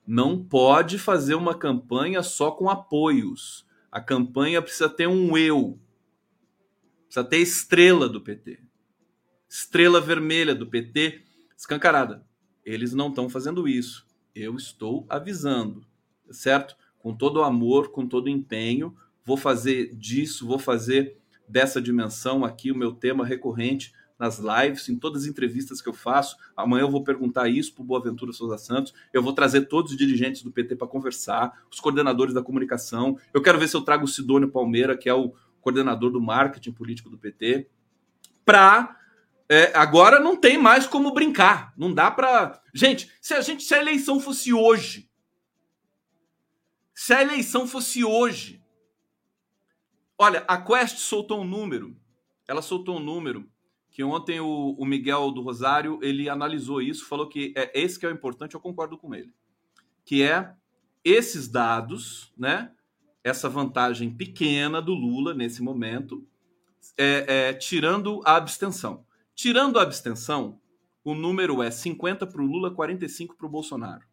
Não pode fazer uma campanha só com apoios. A campanha precisa ter um eu. Precisa ter estrela do PT. Estrela vermelha do PT escancarada. Eles não estão fazendo isso. Eu estou avisando, certo? Com todo o amor, com todo o empenho, vou fazer disso, vou fazer dessa dimensão aqui o meu tema recorrente nas lives, em todas as entrevistas que eu faço. Amanhã eu vou perguntar isso para o Boaventura Souza Santos. Eu vou trazer todos os dirigentes do PT para conversar, os coordenadores da comunicação. Eu quero ver se eu trago o Sidônio Palmeira, que é o coordenador do marketing político do PT, para é, agora não tem mais como brincar. Não dá para. Gente, se a gente, se a eleição fosse hoje, se a eleição fosse hoje, olha, a Quest soltou um número. Ela soltou um número que ontem o, o, Miguel do Rosário ele analisou isso, falou que é esse que é o importante, eu concordo com ele, que é esses dados, né? Essa vantagem pequena do Lula nesse momento, é, é tirando a abstenção. Tirando a abstenção, o número é 50 para o Lula, 45 para o Bolsonaro.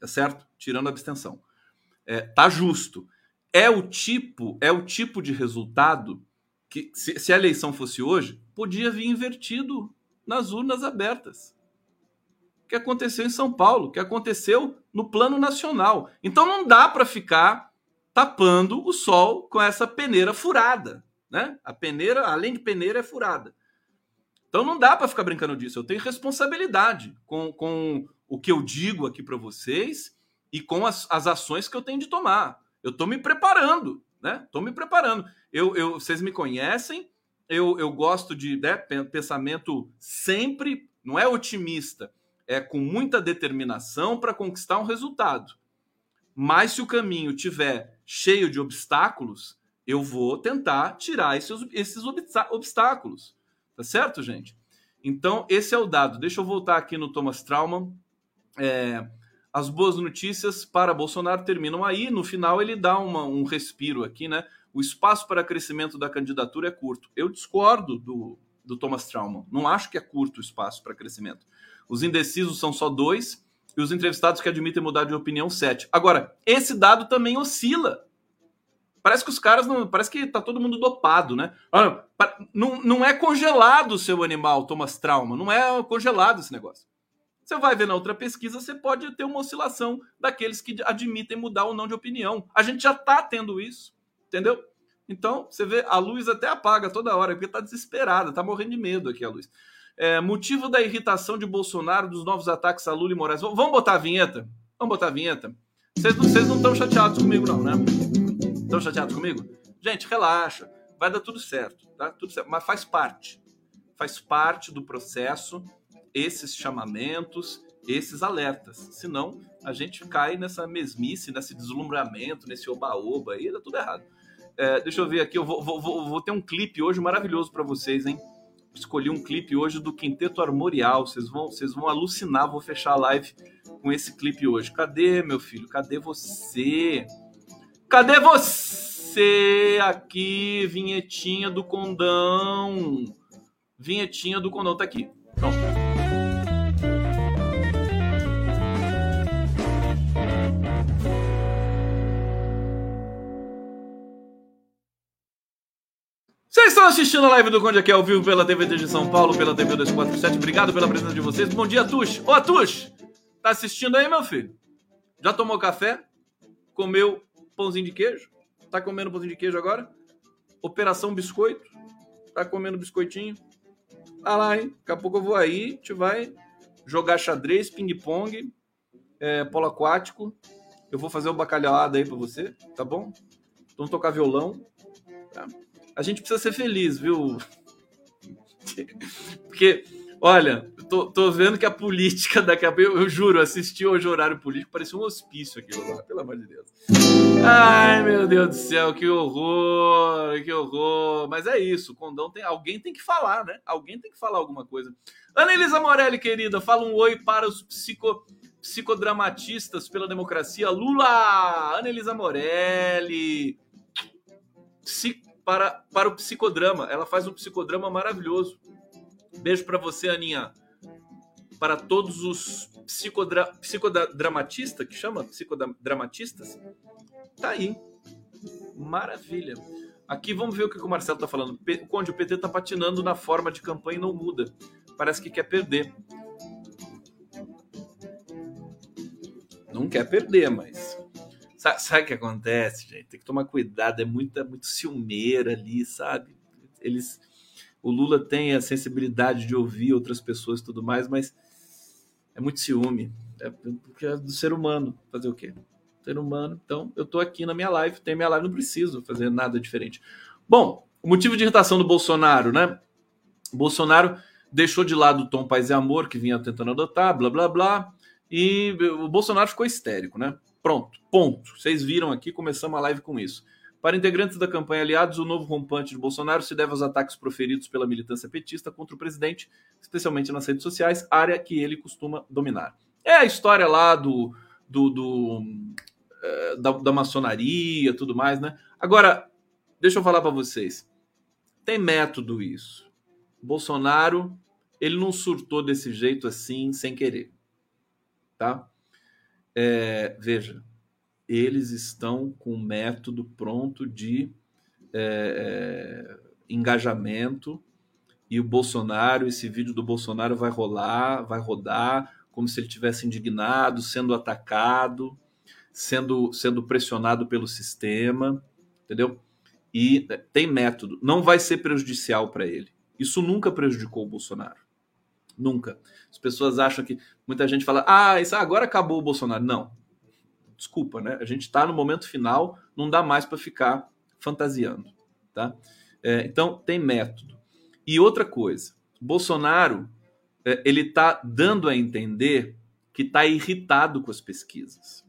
Tá certo? Tirando a abstenção. É, tá justo. É o tipo, é o tipo de resultado que se, se a eleição fosse hoje, podia vir invertido nas urnas abertas. Que aconteceu em São Paulo, que aconteceu no plano nacional. Então não dá para ficar tapando o sol com essa peneira furada, né? A peneira, além de peneira, é furada. Então não dá para ficar brincando disso. Eu tenho responsabilidade com, com o que eu digo aqui para vocês e com as, as ações que eu tenho de tomar. Eu estou me preparando, né? Estou me preparando. Eu, eu, vocês me conhecem, eu, eu gosto de né, pensamento sempre, não é otimista, é com muita determinação para conquistar um resultado. Mas se o caminho tiver cheio de obstáculos, eu vou tentar tirar esses, esses obstáculos. Tá certo, gente? Então, esse é o dado. Deixa eu voltar aqui no Thomas Trauman. É, as boas notícias para Bolsonaro terminam aí. No final, ele dá uma, um respiro aqui, né? O espaço para crescimento da candidatura é curto. Eu discordo do, do Thomas Trauman. Não acho que é curto o espaço para crescimento. Os indecisos são só dois e os entrevistados que admitem mudar de opinião, sete. Agora, esse dado também oscila. Parece que os caras não. Parece que tá todo mundo dopado, né? Não, não é congelado o seu animal, Thomas Trauma. Não é congelado esse negócio. Você vai ver na outra pesquisa, você pode ter uma oscilação daqueles que admitem mudar ou não de opinião. A gente já está tendo isso. Entendeu? Então, você vê, a luz até apaga toda hora, porque tá desesperada, tá morrendo de medo aqui a luz. É, motivo da irritação de Bolsonaro dos novos ataques a Lula e Moraes. Vamos botar a vinheta? Vamos botar a vinheta? Vocês não estão chateados comigo, não, né? Estão chateados comigo? Gente, relaxa. Vai dar tudo certo, tá? Tudo certo. Mas faz parte. Faz parte do processo esses chamamentos, esses alertas. Senão, a gente cai nessa mesmice, nesse deslumbramento, nesse oba-oba aí, dá tudo errado. É, deixa eu ver aqui, eu vou, vou, vou, ter um clipe hoje maravilhoso para vocês, hein? escolhi um clipe hoje do Quinteto Armorial. Vocês vão, vocês vão alucinar. Vou fechar a live com esse clipe hoje. Cadê, meu filho? Cadê você? Cadê você? Aqui, vinhetinha do condão. Vinhetinha do condão tá aqui. Pronto. Vocês estão assistindo a live do Conde aqui ao vivo pela TVT de São Paulo, pela TV 247. Obrigado pela presença de vocês. Bom dia, Tush. Ô, Tush, tá assistindo aí, meu filho? Já tomou café? Comeu pãozinho de queijo? Tá comendo pãozinho de queijo agora? Operação Biscoito? Tá comendo biscoitinho? Tá lá, hein? Daqui a pouco eu vou aí, gente vai jogar xadrez, ping-pong, é, polo aquático. Eu vou fazer o bacalhauada aí pra você, tá bom? Vamos tocar violão. Tá? A gente precisa ser feliz, viu? [laughs] Porque, olha, tô, tô vendo que a política [laughs] daqui a pouco, eu, juro, assisti hoje o horário político, parecia um hospício aquilo lá, pelo amor de Deus. Ai, meu Deus do céu, que horror, que horror. Mas é isso, Condão tem. Alguém tem que falar, né? Alguém tem que falar alguma coisa. Ana Elisa Morelli, querida, fala um oi para os psico, psicodramatistas pela democracia. Lula! Ana Elisa Morelli. Psico para, para o psicodrama. Ela faz um psicodrama maravilhoso. Beijo para você, Aninha. Para todos os psicodra, psicodramatistas, que chama? Psicodramatistas. Tá aí. Maravilha. Aqui vamos ver o que o Marcelo tá falando. O Conde, o PT tá patinando na forma de campanha e não muda. Parece que quer perder. Não quer perder, mas Sabe, o que acontece, gente? Tem que tomar cuidado, é muita, muito ciumeira ali, sabe? Eles, o Lula tem a sensibilidade de ouvir outras pessoas e tudo mais, mas é muito ciúme. É porque é do ser humano. Fazer o quê? Ser humano. Então, eu tô aqui na minha live, tem minha live, não preciso fazer nada diferente. Bom, o motivo de irritação do Bolsonaro, né? O Bolsonaro deixou de lado o tom paz e amor que vinha tentando adotar, blá blá blá, e o Bolsonaro ficou histérico, né? Pronto, ponto. Vocês viram aqui, começamos a live com isso. Para integrantes da campanha aliados, o novo rompante de Bolsonaro se deve aos ataques proferidos pela militância petista contra o presidente, especialmente nas redes sociais, área que ele costuma dominar. É a história lá do, do, do é, da, da maçonaria, tudo mais, né? Agora, deixa eu falar para vocês. Tem método isso. Bolsonaro, ele não surtou desse jeito assim, sem querer, tá? É, veja, eles estão com um método pronto de é, é, engajamento e o Bolsonaro, esse vídeo do Bolsonaro vai rolar, vai rodar como se ele tivesse indignado, sendo atacado, sendo, sendo pressionado pelo sistema, entendeu? E tem método, não vai ser prejudicial para ele. Isso nunca prejudicou o Bolsonaro. Nunca. As pessoas acham que. Muita gente fala, ah, isso agora acabou o Bolsonaro. Não. Desculpa, né? A gente está no momento final, não dá mais para ficar fantasiando. Tá? É, então, tem método. E outra coisa, Bolsonaro é, ele está dando a entender que está irritado com as pesquisas.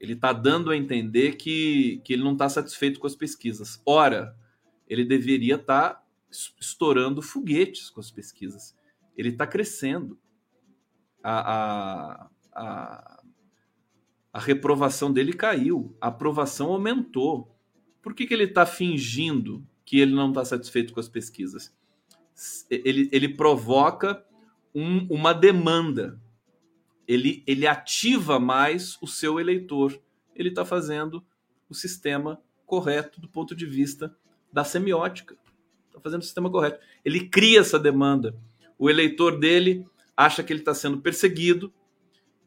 Ele está dando a entender que, que ele não está satisfeito com as pesquisas. Ora, ele deveria estar tá estourando foguetes com as pesquisas ele está crescendo. A, a, a, a, reprovação dele caiu, a aprovação aumentou. Por que, que ele está fingindo que ele não está satisfeito com as pesquisas? Ele, ele provoca um, uma demanda, ele, ele ativa mais o seu eleitor. Ele está fazendo o sistema correto do ponto de vista da semiótica. Está fazendo o sistema correto. Ele cria essa demanda o eleitor dele acha que ele está sendo perseguido,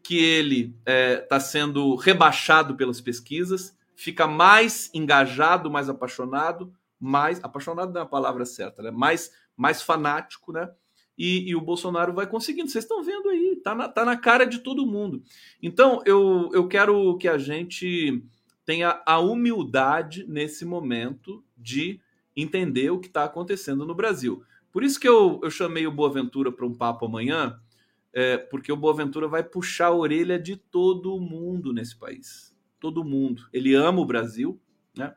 que ele está é, tá sendo rebaixado pelas pesquisas, fica mais engajado, mais apaixonado, mais apaixonado não é a palavra certa, né? mais, mais fanático, né? E, e, o Bolsonaro vai conseguindo. Vocês estão vendo aí, tá na, tá na cara de todo mundo. Então, eu, eu quero que a gente tenha a humildade nesse momento de entender o que está acontecendo no Brasil. Por isso que eu, eu chamei o Boaventura para um papo amanhã, é, porque o Boaventura vai puxar a orelha de todo mundo nesse país. Todo mundo. Ele ama o Brasil, né?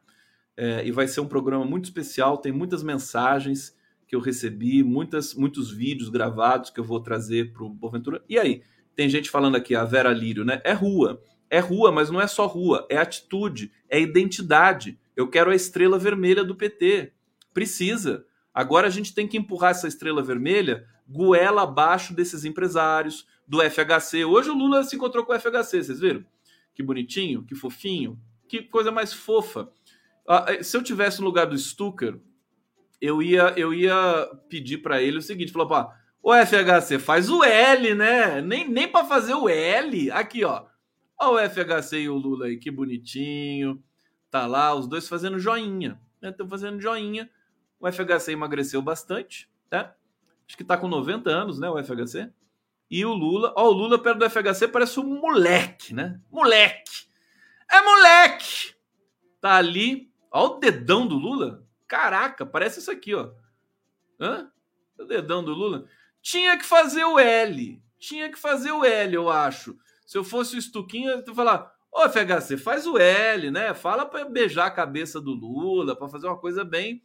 É, e vai ser um programa muito especial, tem muitas mensagens que eu recebi, muitas, muitos vídeos gravados que eu vou trazer para o Boaventura. E aí? Tem gente falando aqui, a Vera Lírio, né? É rua. É rua, mas não é só rua, é atitude, é identidade. Eu quero a estrela vermelha do PT. Precisa. Agora a gente tem que empurrar essa estrela vermelha goela abaixo desses empresários, do FHC. Hoje o Lula se encontrou com o FHC, vocês viram? Que bonitinho, que fofinho, que coisa mais fofa. Ah, eh, se eu tivesse no lugar do Stucker, eu ia, eu ia pedir para ele o seguinte: falou, pá, o FHC faz o L, né? Nem, nem para fazer o L. Aqui, ó. Ó, o FHC e o Lula aí, que bonitinho. Tá lá, os dois fazendo joinha. Estão né? fazendo joinha. O FHC emagreceu bastante, tá? Acho que tá com 90 anos, né? O FHC. E o Lula, ó, o Lula perto do FHC parece um moleque, né? Moleque. É moleque. Tá ali, ó o dedão do Lula. Caraca, parece isso aqui, ó. Hã? O dedão do Lula. Tinha que fazer o L. Tinha que fazer o L, eu acho. Se eu fosse o Stuquinho, eu ia falar: Ô, FHC, faz o L, né? Fala para beijar a cabeça do Lula, para fazer uma coisa bem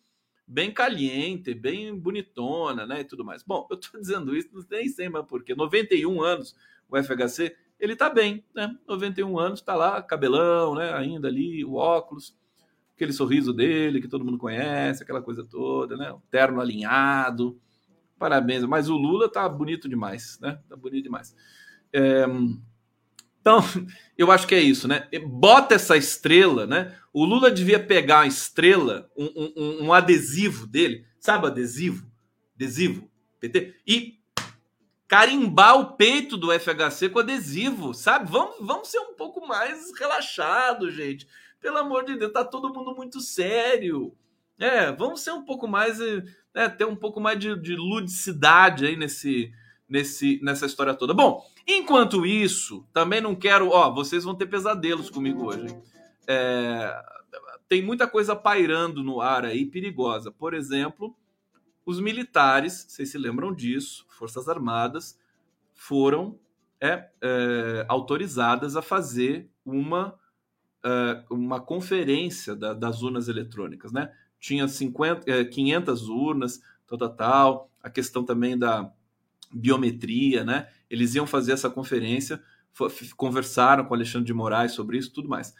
bem caliente, bem bonitona, né, e tudo mais. Bom, eu tô [laughs] dizendo isso, nem sei mais porquê. 91 anos, o FHC, ele tá bem, né? 91 anos, tá lá, cabelão, né, ainda ali, o óculos, aquele sorriso dele que todo mundo conhece, aquela coisa toda, né? O terno alinhado. Parabéns, mas o Lula tá bonito demais, né? Tá bonito demais. É, então, [laughs] eu acho que é isso, né? Bota essa estrela, né? O Lula devia pegar uma estrela, um, um, um adesivo dele, sabe adesivo? Adesivo, PT, e carimbar o peito do FHC com adesivo, sabe? Vamos, vamos ser um pouco mais relaxados, gente. Pelo amor de Deus, tá todo mundo muito sério. É, vamos ser um pouco mais, né, ter um pouco mais de, de ludicidade aí nesse, nesse, nessa história toda. Bom, enquanto isso, também não quero. Ó, vocês vão ter pesadelos comigo hoje. É, tem muita coisa pairando no ar aí perigosa. Por exemplo, os militares, vocês se lembram disso, Forças Armadas, foram é, é, autorizadas a fazer uma, é, uma conferência da, das urnas eletrônicas, né? Tinha 50, 500 é, urnas, total, tal, a questão também da biometria, né? Eles iam fazer essa conferência, conversaram com Alexandre de Moraes sobre isso, tudo mais.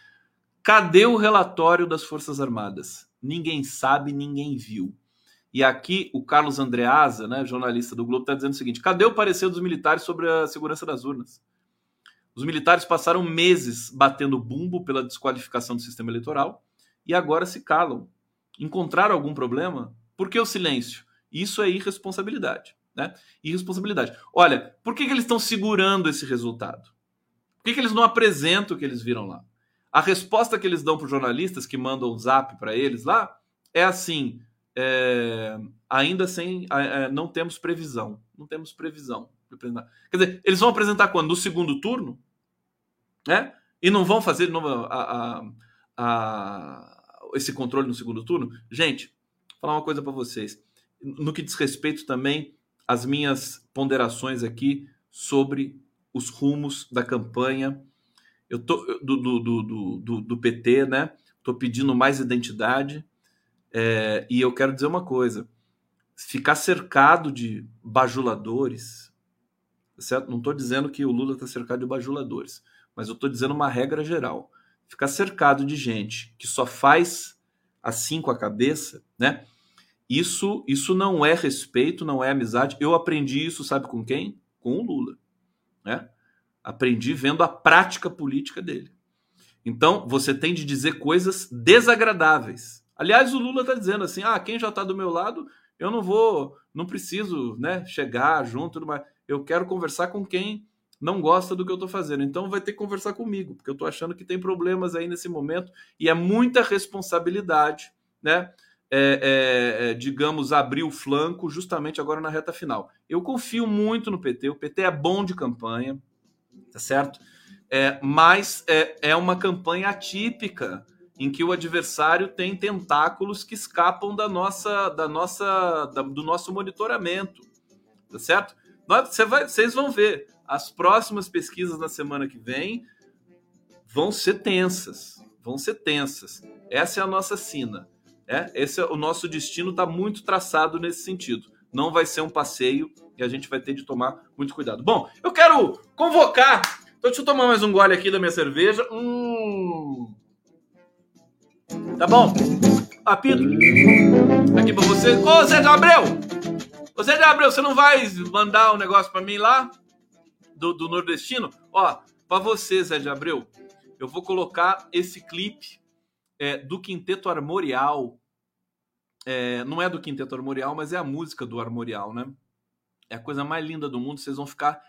Cadê o relatório das Forças Armadas? Ninguém sabe, ninguém viu. E aqui o Carlos Andreasa, né, jornalista do Globo, está dizendo o seguinte: cadê o parecer dos militares sobre a segurança das urnas? Os militares passaram meses batendo bumbo pela desqualificação do sistema eleitoral e agora se calam. Encontraram algum problema? Por que o silêncio? Isso é irresponsabilidade né? Irresponsabilidade. Olha, por que, que eles estão segurando esse resultado? Por que, que eles não apresentam o que eles viram lá? A resposta que eles dão para os jornalistas que mandam o zap para eles lá é assim: é, ainda sem. É, não temos previsão. Não temos previsão. Quer dizer, eles vão apresentar quando? No segundo turno? Né? E não vão fazer não, a, a, a, esse controle no segundo turno? Gente, vou falar uma coisa para vocês. No que diz respeito também as minhas ponderações aqui sobre os rumos da campanha eu tô, do, do, do, do, PT, né? Estou pedindo mais identidade. É, e eu quero dizer uma coisa: ficar cercado de bajuladores, certo? Não estou dizendo que o Lula está cercado de bajuladores, mas eu estou dizendo uma regra geral. Ficar cercado de gente que só faz assim com a cabeça, né? Isso, isso não é respeito, não é amizade. Eu aprendi isso, sabe com quem? Com o Lula. Né? Aprendi vendo a prática política dele. Então, você tem de dizer coisas desagradáveis. Aliás, o Lula está dizendo assim: ah, quem já está do meu lado, eu não vou, não preciso né, chegar junto, mas eu quero conversar com quem não gosta do que eu estou fazendo. Então vai ter que conversar comigo, porque eu estou achando que tem problemas aí nesse momento e é muita responsabilidade, né? É, é, é, digamos, abrir o flanco justamente agora na reta final. Eu confio muito no PT, o PT é bom de campanha, tá certo? É, mas é, é uma campanha atípica em que o adversário tem tentáculos que escapam da nossa, da nossa, da, do nosso monitoramento, tá certo? Você vai, vocês vão ver as próximas pesquisas na semana que vem vão ser tensas, vão ser tensas. Essa é a nossa sina É, esse é o nosso destino está muito traçado nesse sentido. Não vai ser um passeio e a gente vai ter de tomar muito cuidado. Bom, eu quero convocar. Então, deixa eu tomar mais um gole aqui da minha cerveja. Hum. Tá bom? Apito. Aqui pra você. Ô, Zé de Abreu! Ô, Zé de Abreu, você não vai mandar um negócio pra mim lá? Do, do nordestino? Ó, pra você, Zé de Abreu, eu vou colocar esse clipe é, do Quinteto Armorial. É, não é do Quinteto Armorial, mas é a música do Armorial, né? É a coisa mais linda do mundo. Vocês vão ficar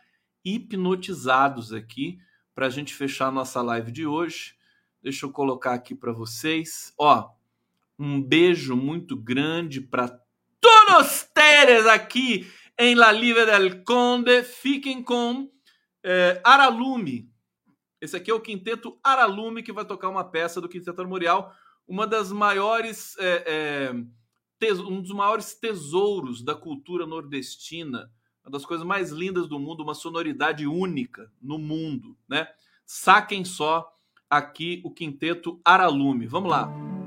hipnotizados aqui para a gente fechar a nossa live de hoje. Deixa eu colocar aqui para vocês. Ó, um beijo muito grande para todos vocês aqui em La Live del Conde. Fiquem com é, Aralume, esse aqui é o Quinteto Aralume, que vai tocar uma peça do Quinteto Armorial, uma das maiores, é, é, um dos maiores tesouros da cultura nordestina, uma das coisas mais lindas do mundo, uma sonoridade única no mundo, né? Saquem só aqui o Quinteto Aralume. Vamos lá.